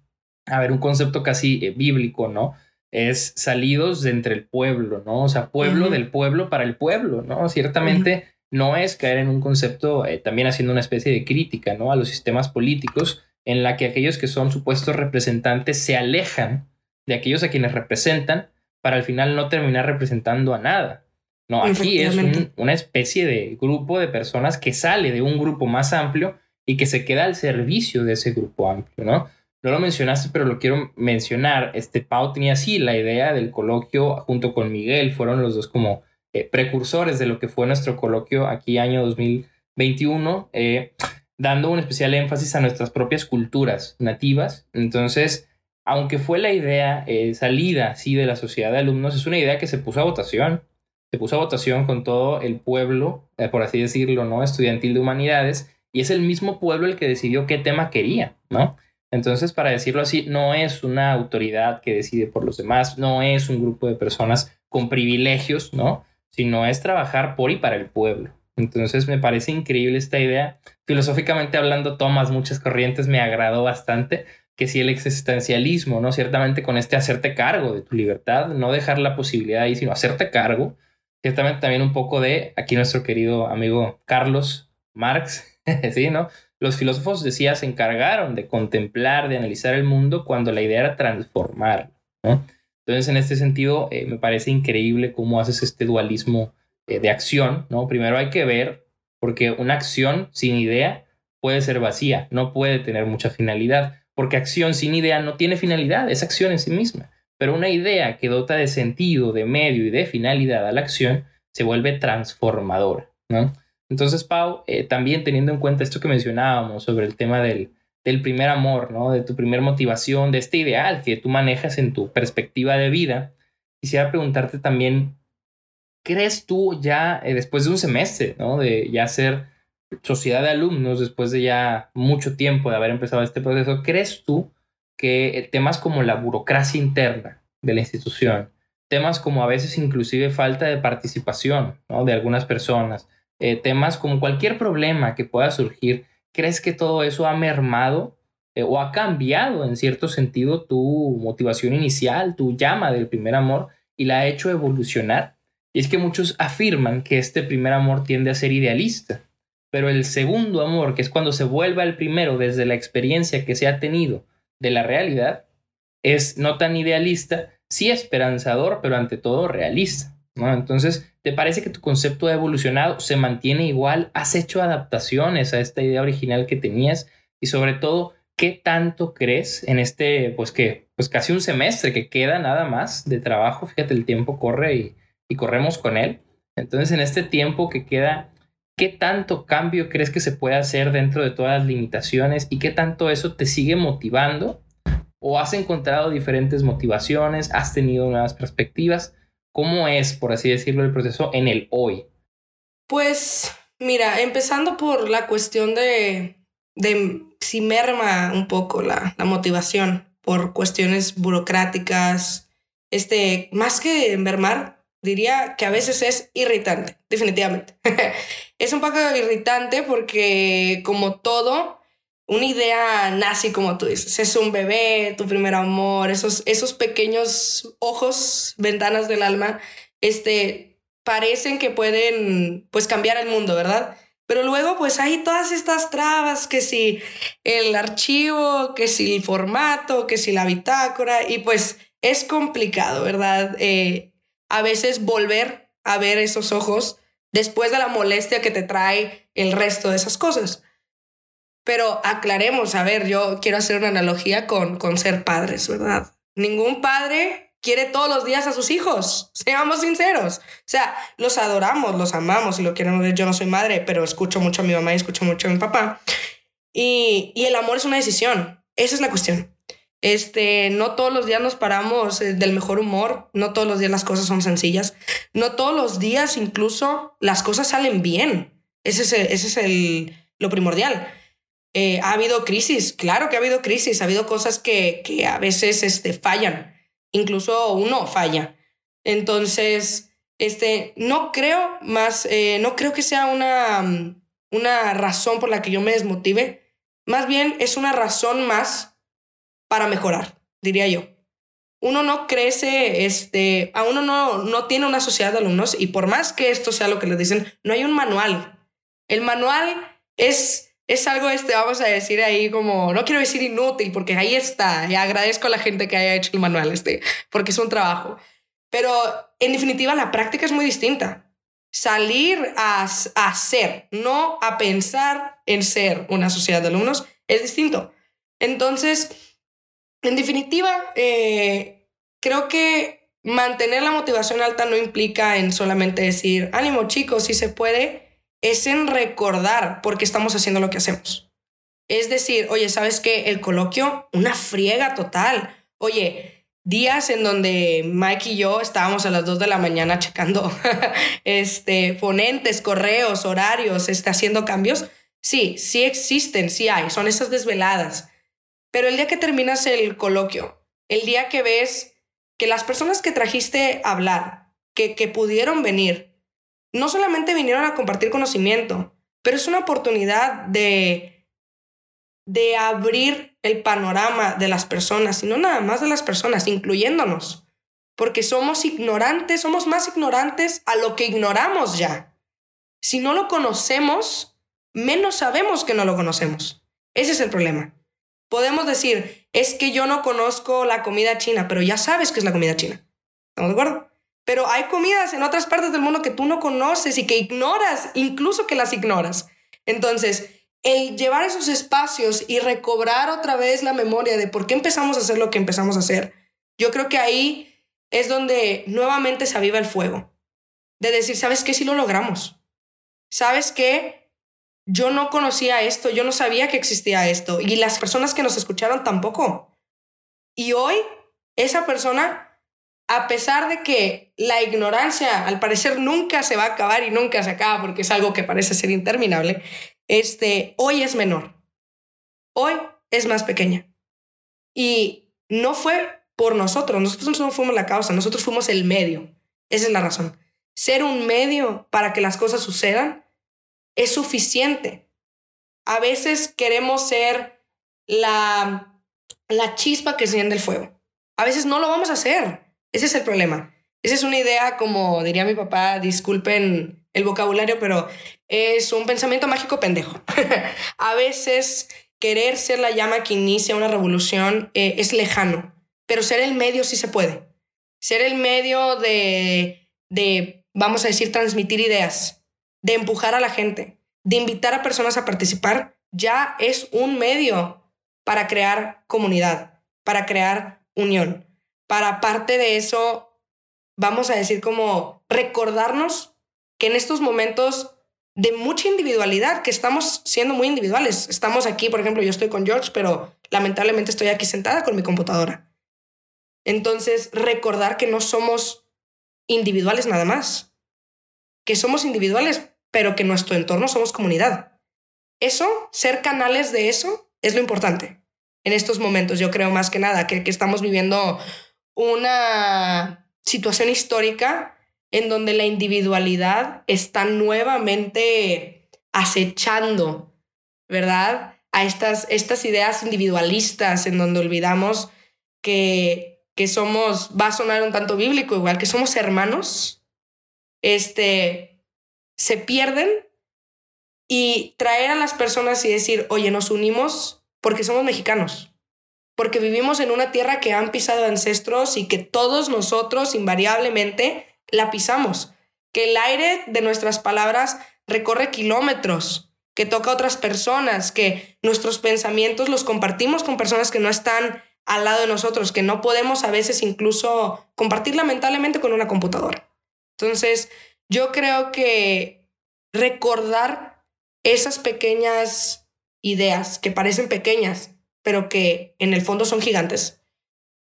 a ver, un concepto casi eh, bíblico, ¿no? es salidos de entre el pueblo, ¿no? O sea, pueblo del pueblo para el pueblo, ¿no? Ciertamente no es caer en un concepto, eh, también haciendo una especie de crítica, ¿no? A los sistemas políticos en la que aquellos que son supuestos representantes se alejan de aquellos a quienes representan para al final no terminar representando a nada. No, aquí es una especie de grupo de personas que sale de un grupo más amplio y que se queda al servicio de ese grupo amplio, ¿no? No lo mencionaste, pero lo quiero mencionar. Este Pau tenía así la idea del coloquio junto con Miguel, fueron los dos como eh, precursores de lo que fue nuestro coloquio aquí año 2021, eh, dando un especial énfasis a nuestras propias culturas nativas. Entonces, aunque fue la idea eh, salida así de la sociedad de alumnos, es una idea que se puso a votación. Se puso a votación con todo el pueblo, por así decirlo, ¿no? Estudiantil de humanidades, y es el mismo pueblo el que decidió qué tema quería, ¿no? Entonces, para decirlo así, no es una autoridad que decide por los demás, no es un grupo de personas con privilegios, ¿no? Sino es trabajar por y para el pueblo. Entonces, me parece increíble esta idea. Filosóficamente hablando, tomas muchas corrientes, me agradó bastante que si el existencialismo, ¿no? Ciertamente con este hacerte cargo de tu libertad, no dejar la posibilidad ahí, sino hacerte cargo. Ciertamente también un poco de aquí nuestro querido amigo Carlos Marx, ¿sí, no? Los filósofos, decía, se encargaron de contemplar, de analizar el mundo cuando la idea era transformarlo. ¿no? Entonces, en este sentido, eh, me parece increíble cómo haces este dualismo eh, de acción. ¿no? Primero hay que ver, porque una acción sin idea puede ser vacía, no puede tener mucha finalidad, porque acción sin idea no tiene finalidad, es acción en sí misma. Pero una idea que dota de sentido, de medio y de finalidad a la acción se vuelve transformadora. ¿no? Entonces, Pau, eh, también teniendo en cuenta esto que mencionábamos sobre el tema del, del primer amor, ¿no? De tu primer motivación, de este ideal que tú manejas en tu perspectiva de vida, quisiera preguntarte también, ¿crees tú ya eh, después de un semestre, ¿no? De ya ser sociedad de alumnos, después de ya mucho tiempo de haber empezado este proceso, ¿crees tú que temas como la burocracia interna de la institución, temas como a veces inclusive falta de participación, ¿no? De algunas personas, eh, temas como cualquier problema que pueda surgir, ¿crees que todo eso ha mermado eh, o ha cambiado en cierto sentido tu motivación inicial, tu llama del primer amor y la ha hecho evolucionar. Y es que muchos afirman que este primer amor tiende a ser idealista, pero el segundo amor, que es cuando se vuelve al primero desde la experiencia que se ha tenido de la realidad, es no tan idealista, sí esperanzador, pero ante todo realista. ¿No? Entonces, ¿te parece que tu concepto ha evolucionado? ¿Se mantiene igual? ¿Has hecho adaptaciones a esta idea original que tenías? Y sobre todo, ¿qué tanto crees en este, pues que, pues casi un semestre que queda nada más de trabajo? Fíjate, el tiempo corre y, y corremos con él. Entonces, en este tiempo que queda, ¿qué tanto cambio crees que se puede hacer dentro de todas las limitaciones y qué tanto eso te sigue motivando o has encontrado diferentes motivaciones, has tenido nuevas perspectivas. ¿Cómo es, por así decirlo, el proceso en el hoy? Pues mira, empezando por la cuestión de, de si merma un poco la, motivación por cuestiones burocráticas, este, más que mermar, diría que a veces es irritante, definitivamente. es un poco irritante porque como todo, una idea nazi, como tú dices. Es un bebé, tu primer amor, esos, esos pequeños ojos, ventanas del alma, este, parecen que pueden, pues, cambiar el mundo, ¿verdad? Pero luego, pues, hay todas estas trabas, que si el archivo, que si el formato, que si la bitácora, y pues es complicado, ¿verdad? Eh, a veces volver a ver esos ojos después de la molestia que te trae el resto de esas cosas. Pero aclaremos, a ver, yo quiero hacer una analogía con, con ser padres, ¿verdad? Ningún padre quiere todos los días a sus hijos, seamos sinceros. O sea, los adoramos, los amamos y lo queremos. Yo no soy madre, pero escucho mucho a mi mamá y escucho mucho a mi papá. Y, y el amor es una decisión. Esa es la cuestión. Este, no todos los días nos paramos eh, del mejor humor, no todos los días las cosas son sencillas, no todos los días incluso las cosas salen bien. Ese es, ese es el, lo primordial. Eh, ha habido crisis, claro que ha habido crisis, ha habido cosas que, que a veces este, fallan, incluso uno falla. Entonces, este, no creo más, eh, no creo que sea una, una razón por la que yo me desmotive, más bien es una razón más para mejorar, diría yo. Uno no crece, este, a uno no, no tiene una sociedad de alumnos y por más que esto sea lo que le dicen, no hay un manual. El manual es es algo, este, vamos a decir ahí como, no quiero decir inútil, porque ahí está, y agradezco a la gente que haya hecho el manual, este, porque es un trabajo. Pero en definitiva, la práctica es muy distinta. Salir a, a ser, no a pensar en ser una sociedad de alumnos, es distinto. Entonces, en definitiva, eh, creo que mantener la motivación alta no implica en solamente decir, ánimo chicos, si se puede, es en recordar por qué estamos haciendo lo que hacemos. Es decir, oye, ¿sabes qué? El coloquio, una friega total. Oye, días en donde Mike y yo estábamos a las 2 de la mañana checando este, ponentes, correos, horarios, está haciendo cambios. Sí, sí existen, sí hay, son esas desveladas. Pero el día que terminas el coloquio, el día que ves que las personas que trajiste a hablar, que, que pudieron venir, no solamente vinieron a compartir conocimiento, pero es una oportunidad de, de abrir el panorama de las personas, y no nada más de las personas, incluyéndonos, porque somos ignorantes, somos más ignorantes a lo que ignoramos ya. Si no lo conocemos, menos sabemos que no lo conocemos. Ese es el problema. Podemos decir, es que yo no conozco la comida china, pero ya sabes que es la comida china. ¿Estamos de acuerdo? Pero hay comidas en otras partes del mundo que tú no conoces y que ignoras, incluso que las ignoras. Entonces, el llevar esos espacios y recobrar otra vez la memoria de por qué empezamos a hacer lo que empezamos a hacer, yo creo que ahí es donde nuevamente se aviva el fuego. De decir, ¿sabes qué? Si lo logramos. ¿Sabes qué? Yo no conocía esto, yo no sabía que existía esto y las personas que nos escucharon tampoco. Y hoy esa persona a pesar de que la ignorancia al parecer nunca se va a acabar y nunca se acaba porque es algo que parece ser interminable, este, hoy es menor. Hoy es más pequeña. Y no fue por nosotros, nosotros no fuimos la causa, nosotros fuimos el medio. Esa es la razón. Ser un medio para que las cosas sucedan es suficiente. A veces queremos ser la, la chispa que enciende el fuego. A veces no lo vamos a hacer. Ese es el problema. Esa es una idea, como diría mi papá, disculpen el vocabulario, pero es un pensamiento mágico pendejo. a veces querer ser la llama que inicia una revolución eh, es lejano, pero ser el medio sí se puede. Ser el medio de, de, vamos a decir, transmitir ideas, de empujar a la gente, de invitar a personas a participar, ya es un medio para crear comunidad, para crear unión. Para parte de eso, vamos a decir como recordarnos que en estos momentos de mucha individualidad, que estamos siendo muy individuales. Estamos aquí, por ejemplo, yo estoy con George, pero lamentablemente estoy aquí sentada con mi computadora. Entonces, recordar que no somos individuales nada más, que somos individuales, pero que nuestro entorno somos comunidad. Eso, ser canales de eso, es lo importante. En estos momentos, yo creo más que nada que, que estamos viviendo una situación histórica en donde la individualidad está nuevamente acechando, ¿verdad? A estas, estas ideas individualistas en donde olvidamos que, que somos, va a sonar un tanto bíblico igual, que somos hermanos, este, se pierden y traer a las personas y decir, oye, nos unimos porque somos mexicanos, porque vivimos en una tierra que han pisado ancestros y que todos nosotros invariablemente la pisamos, que el aire de nuestras palabras recorre kilómetros, que toca a otras personas, que nuestros pensamientos los compartimos con personas que no están al lado de nosotros, que no podemos a veces incluso compartir lamentablemente con una computadora. Entonces, yo creo que recordar esas pequeñas ideas que parecen pequeñas, pero que en el fondo son gigantes,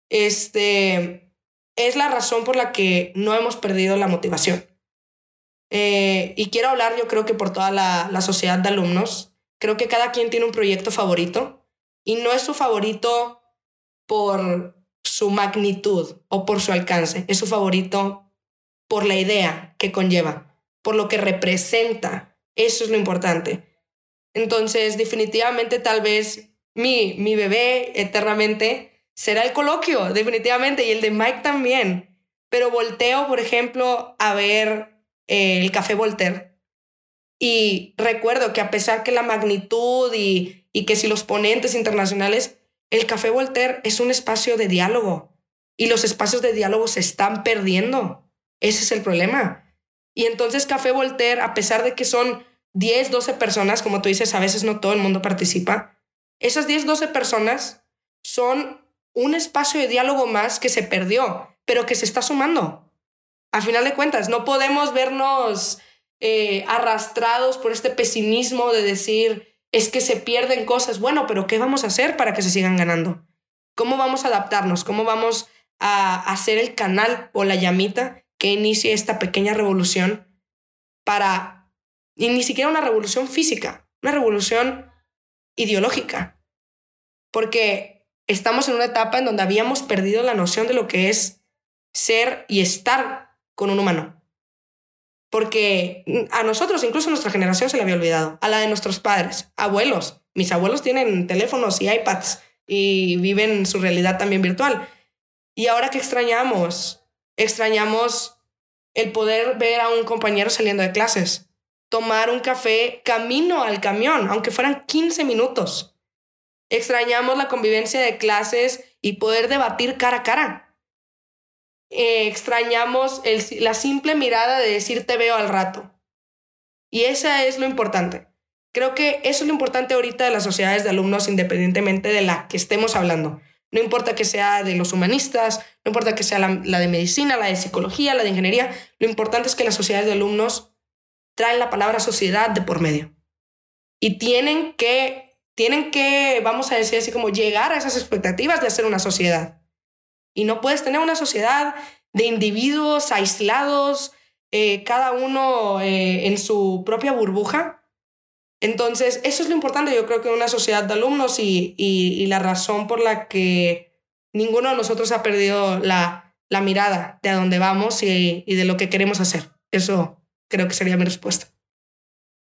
este, es la razón por la que no hemos perdido la motivación. Eh, y quiero hablar, yo creo que por toda la, la sociedad de alumnos, creo que cada quien tiene un proyecto favorito y no es su favorito por su magnitud o por su alcance, es su favorito por la idea que conlleva, por lo que representa. Eso es lo importante. Entonces, definitivamente, tal vez mi, mi bebé eternamente será el coloquio, definitivamente, y el de Mike también. Pero volteo, por ejemplo, a ver eh, el Café Voltaire. Y recuerdo que a pesar que la magnitud y, y que si los ponentes internacionales, el Café Voltaire es un espacio de diálogo. Y los espacios de diálogo se están perdiendo. Ese es el problema. Y entonces Café Voltaire, a pesar de que son 10, 12 personas, como tú dices, a veces no todo el mundo participa, esas 10, 12 personas son un espacio de diálogo más que se perdió, pero que se está sumando. A final de cuentas, no podemos vernos eh, arrastrados por este pesimismo de decir, es que se pierden cosas. Bueno, pero ¿qué vamos a hacer para que se sigan ganando? ¿Cómo vamos a adaptarnos? ¿Cómo vamos a hacer el canal o la llamita que inicie esta pequeña revolución para, y ni siquiera una revolución física, una revolución ideológica? Porque estamos en una etapa en donde habíamos perdido la noción de lo que es ser y estar con un humano. Porque a nosotros, incluso a nuestra generación, se le había olvidado. A la de nuestros padres, abuelos. Mis abuelos tienen teléfonos y iPads y viven su realidad también virtual. Y ahora que extrañamos, extrañamos el poder ver a un compañero saliendo de clases, tomar un café camino al camión, aunque fueran 15 minutos Extrañamos la convivencia de clases y poder debatir cara a cara. Eh, extrañamos la simple mirada de decir te veo al rato. Y esa es lo importante. Creo que eso es lo importante ahorita de las sociedades de alumnos, independientemente de la que estemos hablando. No importa que sea de los humanistas, no importa que sea la, la de medicina, la de psicología, la de ingeniería, lo importante es que las sociedades de alumnos traen la palabra sociedad de por medio. Y tienen que tienen que, vamos a decir así como, llegar a esas expectativas de hacer una sociedad. Y no puedes tener una sociedad de individuos aislados, eh, cada uno eh, en su propia burbuja. Entonces, eso es lo importante, yo creo que una sociedad de alumnos y, y, la razón por la que ninguno de nosotros ha perdido la, la mirada de a dónde vamos y, y de lo que queremos hacer. Eso creo que sería mi respuesta.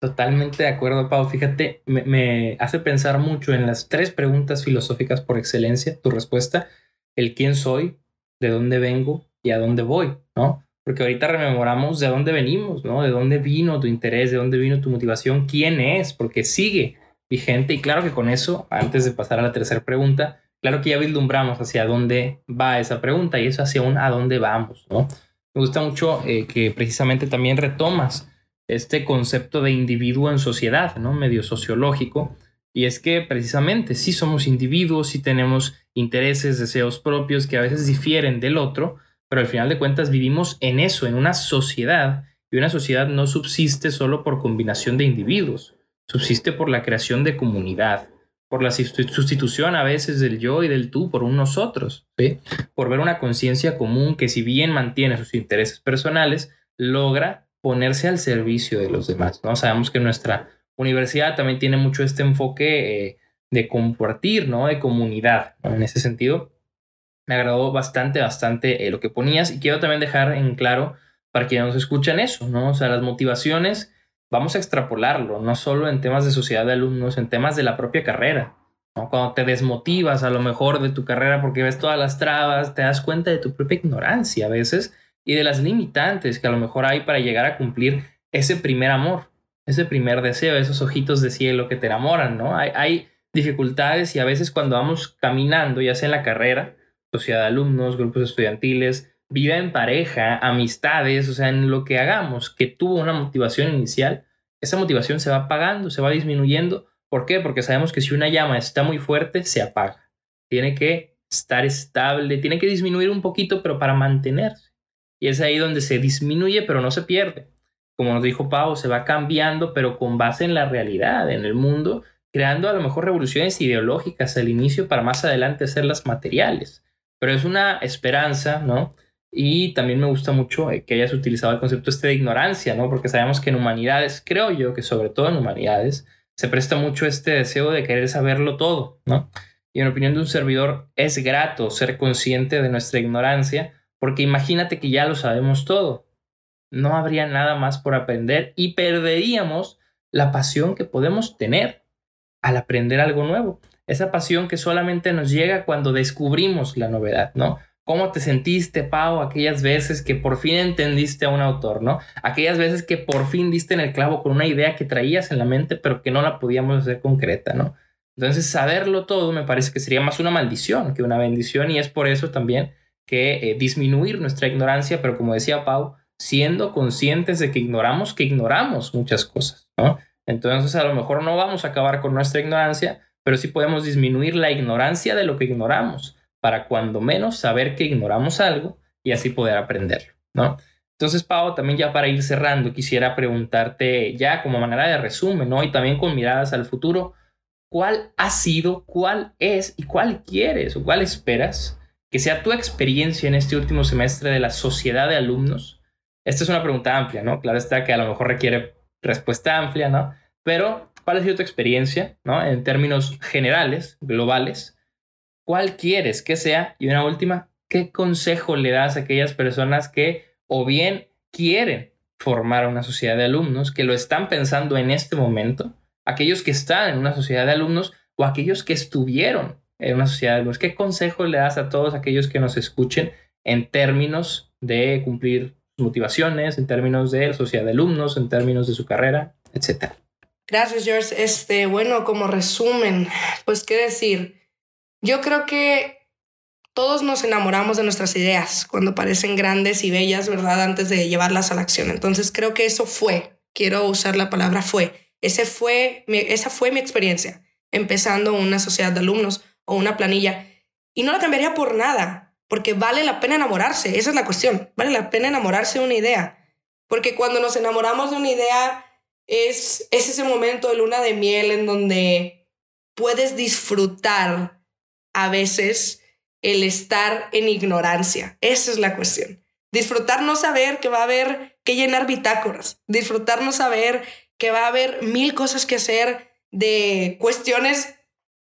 Totalmente de acuerdo, Pau. Fíjate, me, me, hace pensar mucho en las tres preguntas filosóficas por excelencia, tu respuesta, el quién soy, de dónde vengo y a dónde voy, ¿no? Porque ahorita rememoramos de dónde venimos, ¿no? De dónde vino tu interés, de dónde vino tu motivación, quién es, porque sigue vigente. Y claro que con eso, antes de pasar a la tercera pregunta, claro que ya vislumbramos hacia dónde va esa pregunta y eso hacia un a dónde vamos, ¿no? Me gusta mucho eh, que precisamente también retomas este concepto de individuo en sociedad, ¿no? Medio sociológico. Y es que precisamente sí somos individuos, sí tenemos intereses, deseos propios que a veces difieren del otro, pero al final de cuentas vivimos en eso, en una sociedad, y una sociedad no subsiste solo por combinación de individuos, subsiste por la creación de comunidad, por la sustitución a veces del yo y del tú por un nosotros, ¿sí? por ver una conciencia común que si bien mantiene sus intereses personales, logra ponerse al servicio de los demás. ¿no? Sabemos que nuestra universidad también tiene mucho este enfoque eh, de compartir, ¿no? de comunidad. En ese sentido, me agradó bastante, bastante eh, lo que ponías y quiero también dejar en claro para quienes nos escuchan eso, ¿no? O sea, las motivaciones vamos a extrapolarlo, no solo en temas de sociedad de alumnos, en temas de la propia carrera. Cuando te desmotivas a lo mejor de tu carrera porque ves todas las trabas, te das cuenta de tu propia ignorancia a veces y de las limitantes que a lo mejor hay para llegar a cumplir ese primer amor, ese primer deseo, esos ojitos de cielo que te enamoran, ¿no? Hay, hay dificultades y a veces cuando vamos caminando, ya sea en la carrera, sociedad de alumnos, grupos estudiantiles, vida en pareja, amistades, o sea, en lo que hagamos que tuvo una motivación inicial, esa motivación se va apagando, se va disminuyendo. ¿Por qué? Porque sabemos que si una llama está muy fuerte, se apaga. Tiene que estar estable, tiene que disminuir un poquito, pero para mantenerse. Y es ahí donde se disminuye, pero no se pierde. Como nos dijo Pau, se va cambiando, pero con base en la realidad, en el mundo, creando a lo mejor revoluciones ideológicas al inicio para más adelante hacerlas materiales. Pero es una esperanza, ¿no? Y también me gusta mucho eh, que hayas utilizado el concepto este de ignorancia, ¿no? Porque sabemos que en humanidades, creo yo que sobre todo en humanidades, se presta mucho este deseo de querer saberlo todo, ¿no? Y en opinión de un servidor, es grato ser consciente de nuestra ignorancia, porque imagínate que ya lo sabemos todo. No habría nada más por aprender y perderíamos la pasión que podemos tener al aprender algo nuevo. Esa pasión que solamente nos llega cuando descubrimos la novedad, ¿no? ¿Cómo te sentiste, Pau, aquellas veces que por fin entendiste a un autor, ¿no? Aquellas veces que por fin diste en el clavo con una idea que traías en la mente, pero que no la podíamos hacer concreta, ¿no? Entonces, saberlo todo me parece que sería más una maldición que una bendición y es por eso también que eh, disminuir nuestra ignorancia, pero como decía Pau, siendo conscientes de que ignoramos, que ignoramos muchas cosas, ¿no? Entonces, a lo mejor no vamos a acabar con nuestra ignorancia, pero sí podemos disminuir la ignorancia de lo que ignoramos para cuando menos saber que ignoramos algo y así poder aprenderlo, ¿no? Entonces, Pau, también ya para ir cerrando, quisiera preguntarte ya como manera de resumen, ¿no? Y también con miradas al futuro, ¿cuál ha sido, cuál es y cuál quieres o cuál esperas que sea tu experiencia en este último semestre de la sociedad de alumnos? Esta es una pregunta amplia, ¿no? Claro está que a lo mejor requiere respuesta amplia, ¿no? Pero, ¿cuál ha sido tu experiencia, ¿no? En términos generales, globales, ¿Cuál quieres que sea? Y una última, ¿qué consejo le das a aquellas personas que o bien quieren formar una sociedad de alumnos, que lo están pensando en este momento, aquellos que están en una sociedad de alumnos o aquellos que estuvieron en una sociedad de alumnos? ¿Qué consejo le das a todos aquellos que nos escuchen en términos de cumplir sus motivaciones, en términos de la sociedad de alumnos, en términos de su carrera, etcétera? Gracias, George. Este, bueno, como resumen, pues qué decir yo creo que todos nos enamoramos de nuestras ideas cuando parecen grandes y bellas, ¿verdad? Antes de llevarlas a la acción. Entonces creo que eso fue, quiero usar la palabra fue. Ese fue esa fue mi experiencia, empezando una sociedad de alumnos o una planilla. Y no la cambiaría por nada, porque vale la pena enamorarse, esa es la cuestión, vale la pena enamorarse de una idea. Porque cuando nos enamoramos de una idea es, es ese momento de luna de miel en donde puedes disfrutar a veces el estar en ignorancia. Esa es la cuestión. Disfrutar no saber que va a haber que llenar bitácoras. Disfrutar no saber que va a haber mil cosas que hacer de cuestiones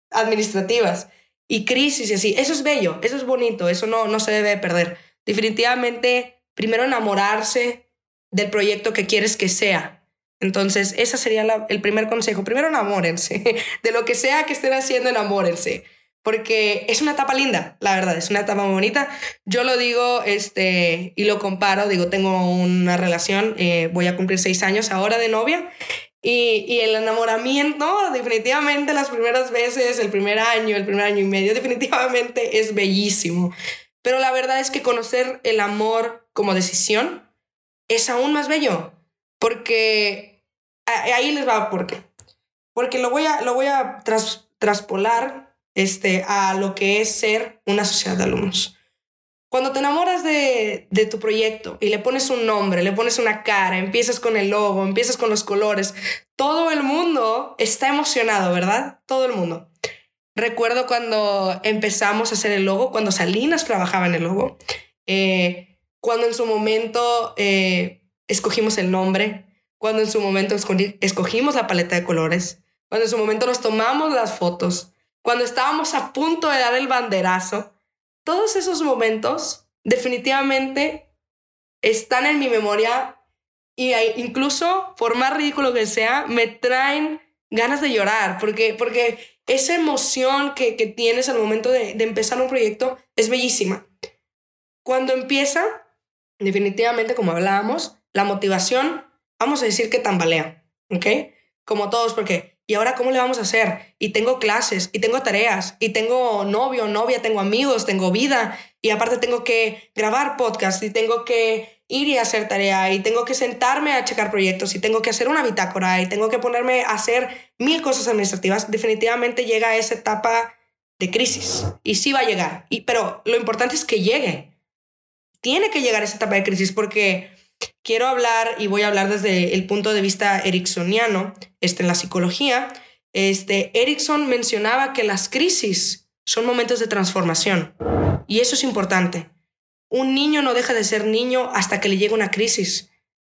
administrativas y crisis y así. Eso es bello, eso es bonito, eso no, no se debe perder. Definitivamente, primero enamorarse del proyecto que quieres que sea. Entonces, ese sería el primer consejo. Primero, enamórense. De lo que sea que estén haciendo, enamórense. Porque es una etapa linda, la verdad, es una etapa muy bonita. Yo lo digo este, y lo comparo, digo, tengo una relación, eh, voy a cumplir seis años ahora de novia y, y, el enamoramiento, definitivamente las primeras veces, el primer año, el primer año y medio, definitivamente es bellísimo. Pero la verdad es que conocer el amor como decisión es aún más bello, porque ahí les va por qué. Porque lo voy a, lo voy a traspolar este, a lo que es ser una sociedad de alumnos. Cuando te enamoras de, de, tu proyecto y le pones un nombre, le pones una cara, empiezas con el logo, empiezas con los colores, todo el mundo está emocionado, ¿verdad? Todo el mundo. Recuerdo cuando empezamos a hacer el logo, cuando Salinas trabajaba en el logo, eh, cuando en su momento eh, escogimos el nombre, cuando en su momento escogimos la paleta de colores, cuando en su momento nos tomamos las fotos, cuando estábamos a punto de dar el banderazo, todos esos momentos definitivamente están en mi memoria y incluso, por más ridículo que sea, me traen ganas de llorar, porque, porque esa emoción que, que tienes al momento de, de empezar un proyecto es bellísima. Cuando empieza, definitivamente, como hablábamos, la motivación, vamos a decir que tambalea, ¿ok? Como todos, porque ¿y ahora cómo le vamos a hacer? Y tengo clases, y tengo tareas, y tengo novio, novia, tengo amigos, tengo vida, y aparte tengo que grabar podcast, y tengo que ir y hacer tarea, y tengo que sentarme a checar proyectos, y tengo que hacer una bitácora, y tengo que ponerme a hacer mil cosas administrativas, definitivamente llega a esa etapa de crisis. Y sí va a llegar, y, pero lo importante es que llegue. Tiene que llegar a esa etapa de crisis porque quiero hablar y voy a hablar desde el punto de vista ericksoniano, este, en la psicología. Este, Erickson mencionaba que las crisis son momentos de transformación y eso es importante. Un niño no deja de ser niño hasta que le llega una crisis,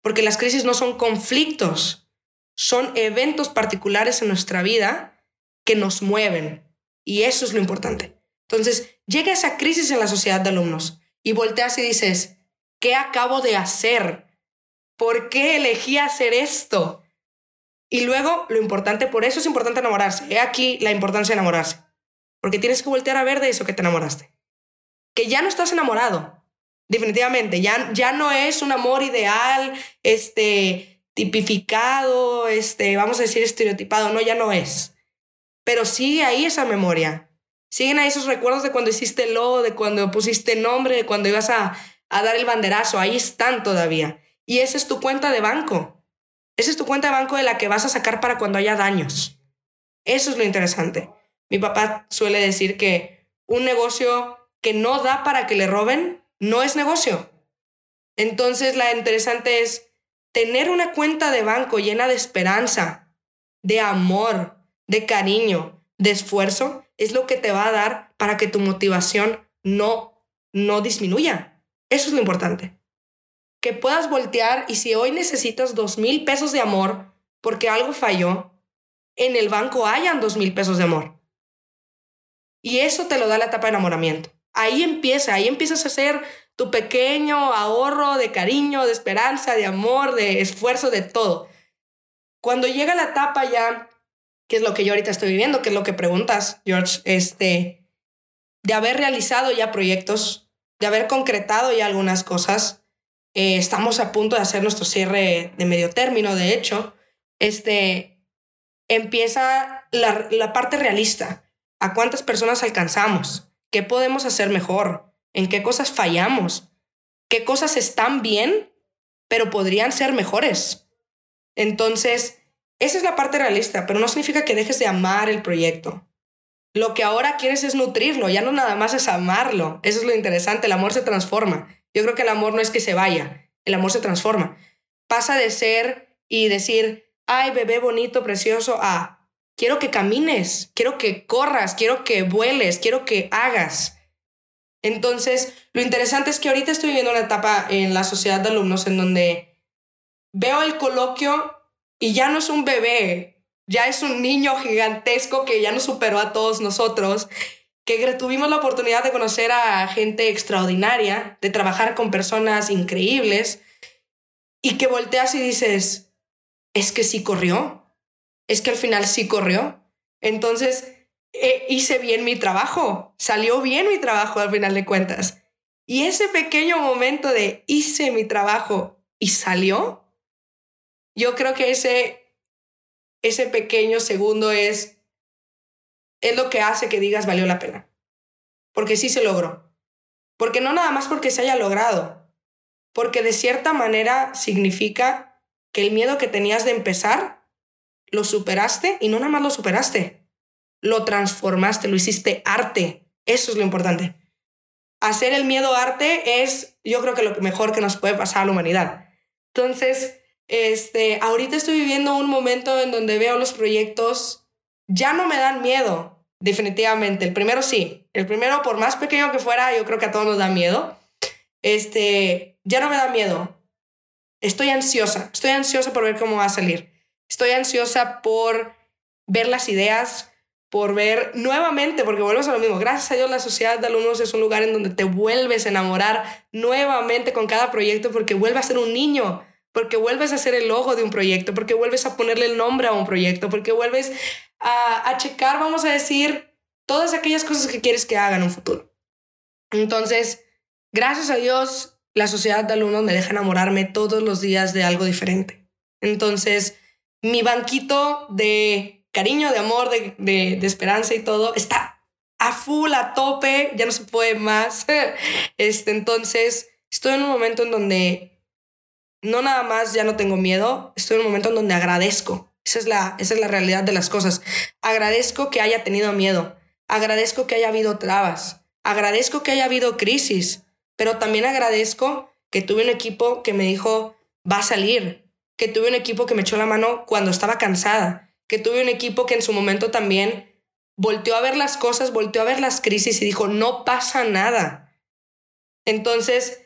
porque las crisis no son conflictos, son eventos particulares en nuestra vida que nos mueven y eso es lo importante. Entonces, llega esa crisis en la sociedad de alumnos y volteas y dices, ¿Qué acabo de hacer? ¿Por qué elegí hacer esto? Y luego, lo importante, por eso es importante enamorarse. He aquí la importancia de enamorarse. Porque tienes que voltear a ver de eso que te enamoraste. Que ya no estás enamorado. Definitivamente. Ya, ya no es un amor ideal, este, tipificado, este, vamos a decir estereotipado. No, ya no es. Pero sigue ahí esa memoria. Siguen ahí esos recuerdos de cuando hiciste lo, de cuando pusiste nombre, de cuando ibas a, a dar el banderazo, ahí están todavía. Y esa es tu cuenta de banco. Esa es tu cuenta de banco de la que vas a sacar para cuando haya daños. Eso es lo interesante. Mi papá suele decir que un negocio que no da para que le roben no es negocio. Entonces, la interesante es tener una cuenta de banco llena de esperanza, de amor, de cariño, de esfuerzo, es lo que te va a dar para que tu motivación no, no disminuya. Eso es lo importante. Que puedas voltear y si hoy necesitas dos mil pesos de amor porque algo falló, en el banco hayan dos mil pesos de amor. Y eso te lo da la etapa de enamoramiento. Ahí empieza, ahí empiezas a hacer tu pequeño ahorro de cariño, de esperanza, de amor, de esfuerzo, de todo. Cuando llega la etapa ya, que es lo que yo ahorita estoy viviendo, que es lo que preguntas, George, este, de haber realizado ya proyectos, de haber concretado ya algunas cosas. Eh, estamos a punto de hacer nuestro cierre de medio término, de hecho. Este, empieza la, la parte realista. ¿A cuántas personas alcanzamos? ¿Qué podemos hacer mejor? ¿En qué cosas fallamos? ¿Qué cosas están bien, pero podrían ser mejores? Entonces, esa es la parte realista, pero no significa que dejes de amar el proyecto. Lo que ahora quieres es nutrirlo, ya no nada más es amarlo. Eso es lo interesante, el amor se transforma. Yo creo que el amor no es que se vaya, el amor se transforma. Pasa de ser y decir, ay, bebé bonito, precioso, a quiero que camines, quiero que corras, quiero que vueles, quiero que hagas. Entonces, lo interesante es que ahorita estoy viviendo una etapa en la sociedad de alumnos en donde veo el coloquio y ya no es un bebé, ya es un niño gigantesco que ya nos superó a todos nosotros, que tuvimos la oportunidad de conocer a gente extraordinaria, de trabajar con personas increíbles y que volteas y dices, es que sí corrió, es que al final sí corrió. Entonces, eh, hice bien mi trabajo, salió bien mi trabajo al final de cuentas. Y ese pequeño momento de hice mi trabajo y salió, yo creo que ese, ese pequeño segundo es, es lo que hace que digas valió la pena. Porque sí se logró. Porque no nada más porque se haya logrado, porque de cierta manera significa que el miedo que tenías de empezar, lo superaste y no nada más lo superaste, lo transformaste, lo hiciste arte. Eso es lo importante. Hacer el miedo arte es, yo creo que lo mejor que nos puede pasar a la humanidad. Entonces, este, ahorita estoy viviendo un momento en donde veo los proyectos, ya no me dan miedo, definitivamente. El primero sí, el primero por más pequeño que fuera, yo creo que a todos nos da miedo. Este, ya no me da miedo. Estoy ansiosa, estoy ansiosa por ver cómo va a salir. Estoy ansiosa por ver las ideas, por ver nuevamente, porque volvemos a lo mismo, gracias a Dios la sociedad de alumnos es un lugar en donde te vuelves a enamorar nuevamente con cada proyecto porque vuelves a ser un niño, porque vuelves a ser el logo de un proyecto, porque vuelves a ponerle el nombre a un proyecto, porque vuelves a, a checar, vamos a decir, todas aquellas cosas que quieres que hagan en un futuro. Entonces, gracias a Dios, la sociedad de alumnos me deja enamorarme todos los días de algo diferente. Entonces, mi banquito de cariño, de amor, de, de, esperanza y todo, está a full, a tope, ya no se puede más. Este, entonces, estoy en un momento en donde no nada más ya no tengo miedo, estoy en un momento en donde agradezco. Esa es la, esa es la realidad de las cosas. Agradezco que haya tenido miedo, agradezco que haya habido trabas, agradezco que haya habido crisis, pero también agradezco que tuve un equipo que me dijo, va a salir, que tuve un equipo que me echó la mano cuando estaba cansada, que tuve un equipo que en su momento también volteó a ver las cosas, volteó a ver las crisis y dijo, no pasa nada. Entonces,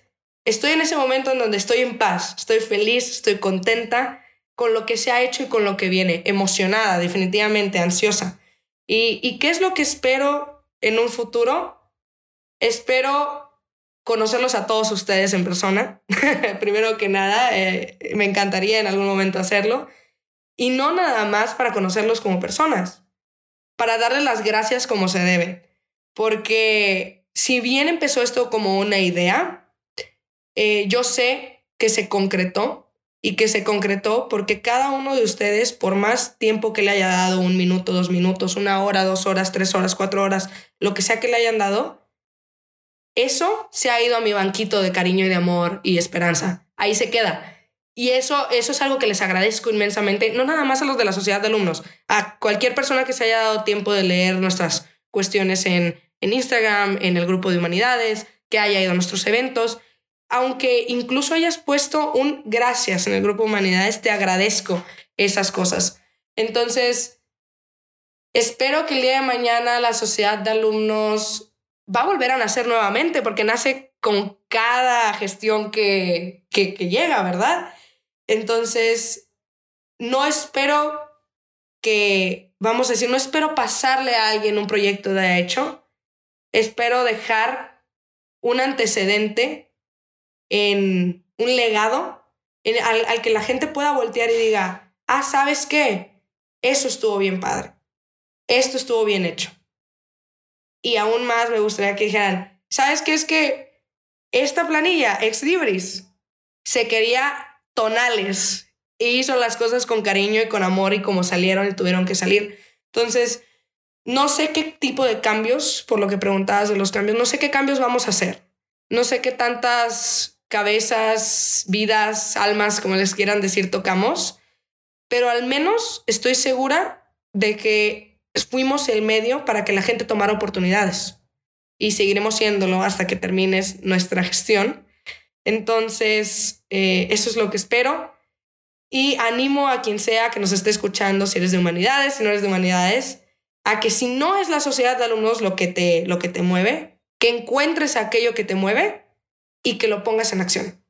estoy en ese momento en donde estoy en paz, estoy feliz, estoy contenta con lo que se ha hecho y con lo que viene, emocionada, definitivamente, ansiosa. ¿Y, y qué es lo que espero en un futuro? Espero conocerlos a todos ustedes en persona. Primero que nada, eh, me encantaría en algún momento hacerlo. Y no nada más para conocerlos como personas, para darles las gracias como se debe. Porque si bien empezó esto como una idea, eh, yo sé que se concretó y que se concretó porque cada uno de ustedes, por más tiempo que le haya dado, un minuto, dos minutos, una hora, dos horas, tres horas, cuatro horas, lo que sea que le hayan dado, eso se ha ido a mi banquito de cariño y de amor y esperanza. Ahí se queda. Y eso, eso es algo que les agradezco inmensamente, no nada más a los de la sociedad de alumnos, a cualquier persona que se haya dado tiempo de leer nuestras cuestiones en, en Instagram, en el grupo de humanidades, que haya ido a nuestros eventos, aunque incluso hayas puesto un gracias en el grupo de humanidades, te agradezco esas cosas. Entonces, espero que el día de mañana la sociedad de alumnos va a volver a nacer nuevamente, porque nace con cada gestión que, que, que llega, ¿verdad? Entonces, no espero que, vamos a decir, no espero pasarle a alguien un proyecto de hecho, espero dejar un antecedente en un legado al, al que la gente pueda voltear y diga, ah, ¿sabes qué? Eso estuvo bien padre. Esto estuvo bien hecho. Y aún más me gustaría que dijeran, ¿sabes qué? Es que esta planilla, ex libris, se quería tonales y hizo las cosas con cariño y con amor y como salieron y tuvieron que salir. Entonces, no sé qué tipo de cambios, por lo que preguntabas de los cambios, no sé qué cambios vamos a hacer. No sé qué tantas cabezas, vidas, almas, como les quieran decir, tocamos, pero al menos estoy segura de que fuimos el medio para que la gente tomara oportunidades. Y seguiremos siéndolo hasta que termines nuestra gestión. Entonces, eh, eso es lo que espero. Y animo a quien sea que nos esté escuchando, si eres de humanidades, si no eres de humanidades, a que si no es la sociedad de alumnos lo que te, lo que te mueve, que encuentres aquello que te mueve y que lo pongas en acción.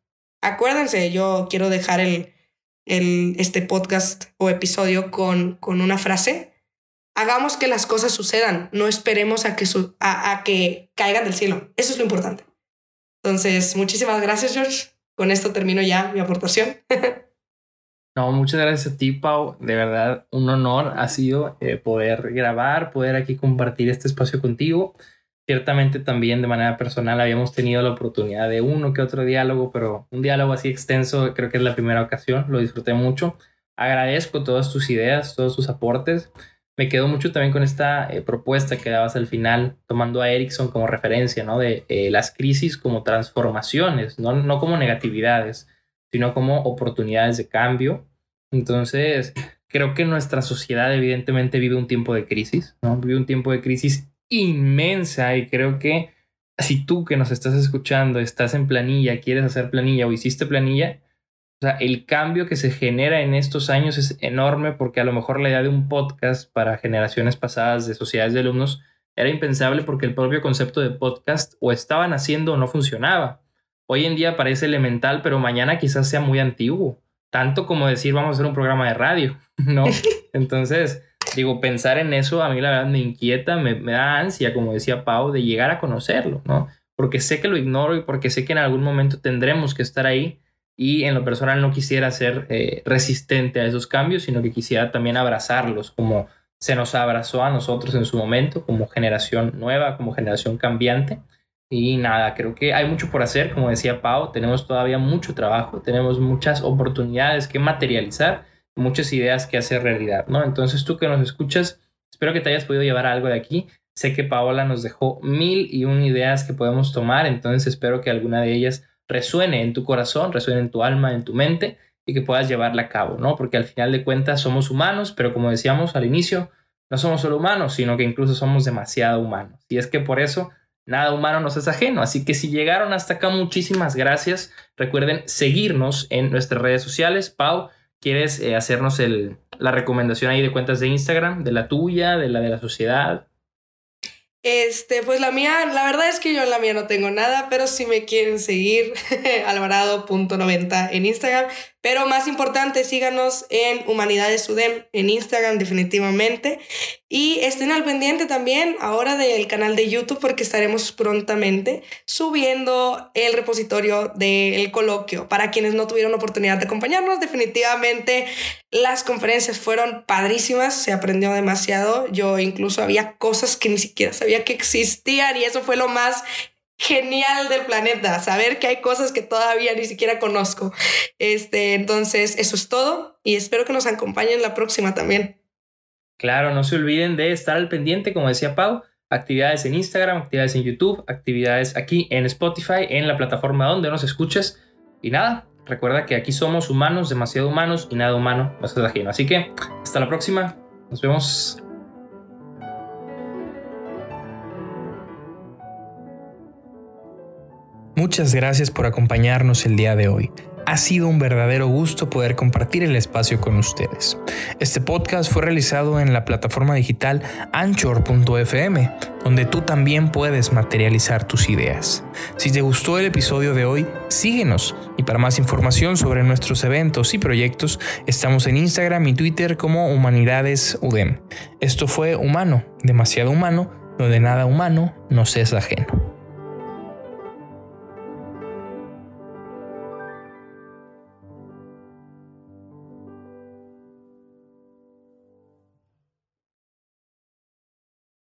Acuérdense, yo quiero dejar el, el, este podcast o episodio con, con una frase. Hagamos que las cosas sucedan, no esperemos a que, a que caigan del cielo. Eso es lo importante. Entonces, muchísimas gracias, George. Con esto termino ya mi aportación. No, muchas gracias a ti, Pau. De verdad, un honor ha sido eh, poder grabar, poder aquí compartir este espacio contigo. Ciertamente también de manera personal habíamos tenido la oportunidad de uno que otro diálogo, pero un diálogo así extenso creo que es la primera ocasión, lo disfruté mucho. Agradezco todas tus ideas, todos tus aportes. Me quedo mucho también con esta eh, propuesta que dabas al final, tomando a Erickson como referencia, ¿no? De eh, las crisis como transformaciones, no, no como negatividades, sino como oportunidades de cambio. Entonces, creo que nuestra sociedad evidentemente vive un tiempo de crisis, ¿no? Vive un tiempo de crisis inmensa y creo que si tú que nos estás escuchando estás en planilla, quieres hacer planilla o hiciste planilla, o sea, el cambio que se genera en estos años es enorme porque a lo mejor la idea de un podcast para generaciones pasadas de sociedades de alumnos era impensable porque el propio concepto de podcast o estaban haciendo o no funcionaba. Hoy en día parece elemental, pero mañana quizás sea muy antiguo. Tanto como decir vamos a hacer un programa de radio, ¿no? Entonces, digo, pensar en eso a mí la verdad me inquieta, me, da ansia, como decía Pau, de llegar a conocerlo, ¿no? Porque sé que lo ignoro y porque sé que en algún momento tendremos que estar ahí y en lo personal no quisiera ser eh, resistente a esos cambios, sino que quisiera también abrazarlos como se nos abrazó a nosotros en su momento, como generación nueva, como generación cambiante. Y nada, creo que hay mucho por hacer, como decía Pau, tenemos todavía mucho trabajo, tenemos muchas oportunidades que materializar muchas ideas que hacer realidad, ¿no? Entonces tú que nos escuchas, espero que te hayas podido llevar algo de aquí. Sé que Paola nos dejó mil y un ideas que podemos tomar, entonces espero que alguna de ellas resuene en tu corazón, resuene en tu alma, en tu mente y que puedas llevarla a cabo, ¿no? Porque al final de cuentas somos humanos, pero como decíamos al inicio, no somos solo humanos, sino que incluso somos demasiado humanos. Y es que por eso nada humano nos es ajeno. Así que si llegaron hasta acá, muchísimas gracias. Recuerden seguirnos en nuestras redes sociales. Pau, ¿Quieres eh, hacernos el, la recomendación ahí de cuentas de Instagram, de la tuya, de la de la sociedad? Este, pues la mía, la verdad es que yo en la mía no tengo nada, pero si me quieren seguir, alvarado.90 en Instagram. Pero más importante, síganos en Humanidades UDEM en Instagram definitivamente. Y estén al pendiente también ahora del canal de YouTube porque estaremos prontamente subiendo el repositorio del coloquio. Para quienes no tuvieron oportunidad de acompañarnos, definitivamente las conferencias fueron padrísimas, se aprendió demasiado. Yo incluso había cosas que ni siquiera sabía que existían y eso fue lo más genial del planeta, saber que hay cosas que todavía ni siquiera conozco. Este, entonces, eso es todo y espero que nos acompañen la próxima también. Claro, no se olviden de estar al pendiente, como decía Pau, actividades en Instagram, actividades en YouTube, actividades aquí en Spotify, en la plataforma donde nos escuches. Y nada, recuerda que aquí somos humanos, demasiado humanos y nada humano nos ajeno. Así que hasta la próxima, nos vemos. Muchas gracias por acompañarnos el día de hoy. Ha sido un verdadero gusto poder compartir el espacio con ustedes. Este podcast fue realizado en la plataforma digital anchor.fm, donde tú también puedes materializar tus ideas. Si te gustó el episodio de hoy, síguenos y para más información sobre nuestros eventos y proyectos, estamos en Instagram y Twitter como Humanidades UDEM. Esto fue Humano, demasiado humano, donde nada humano nos es ajeno.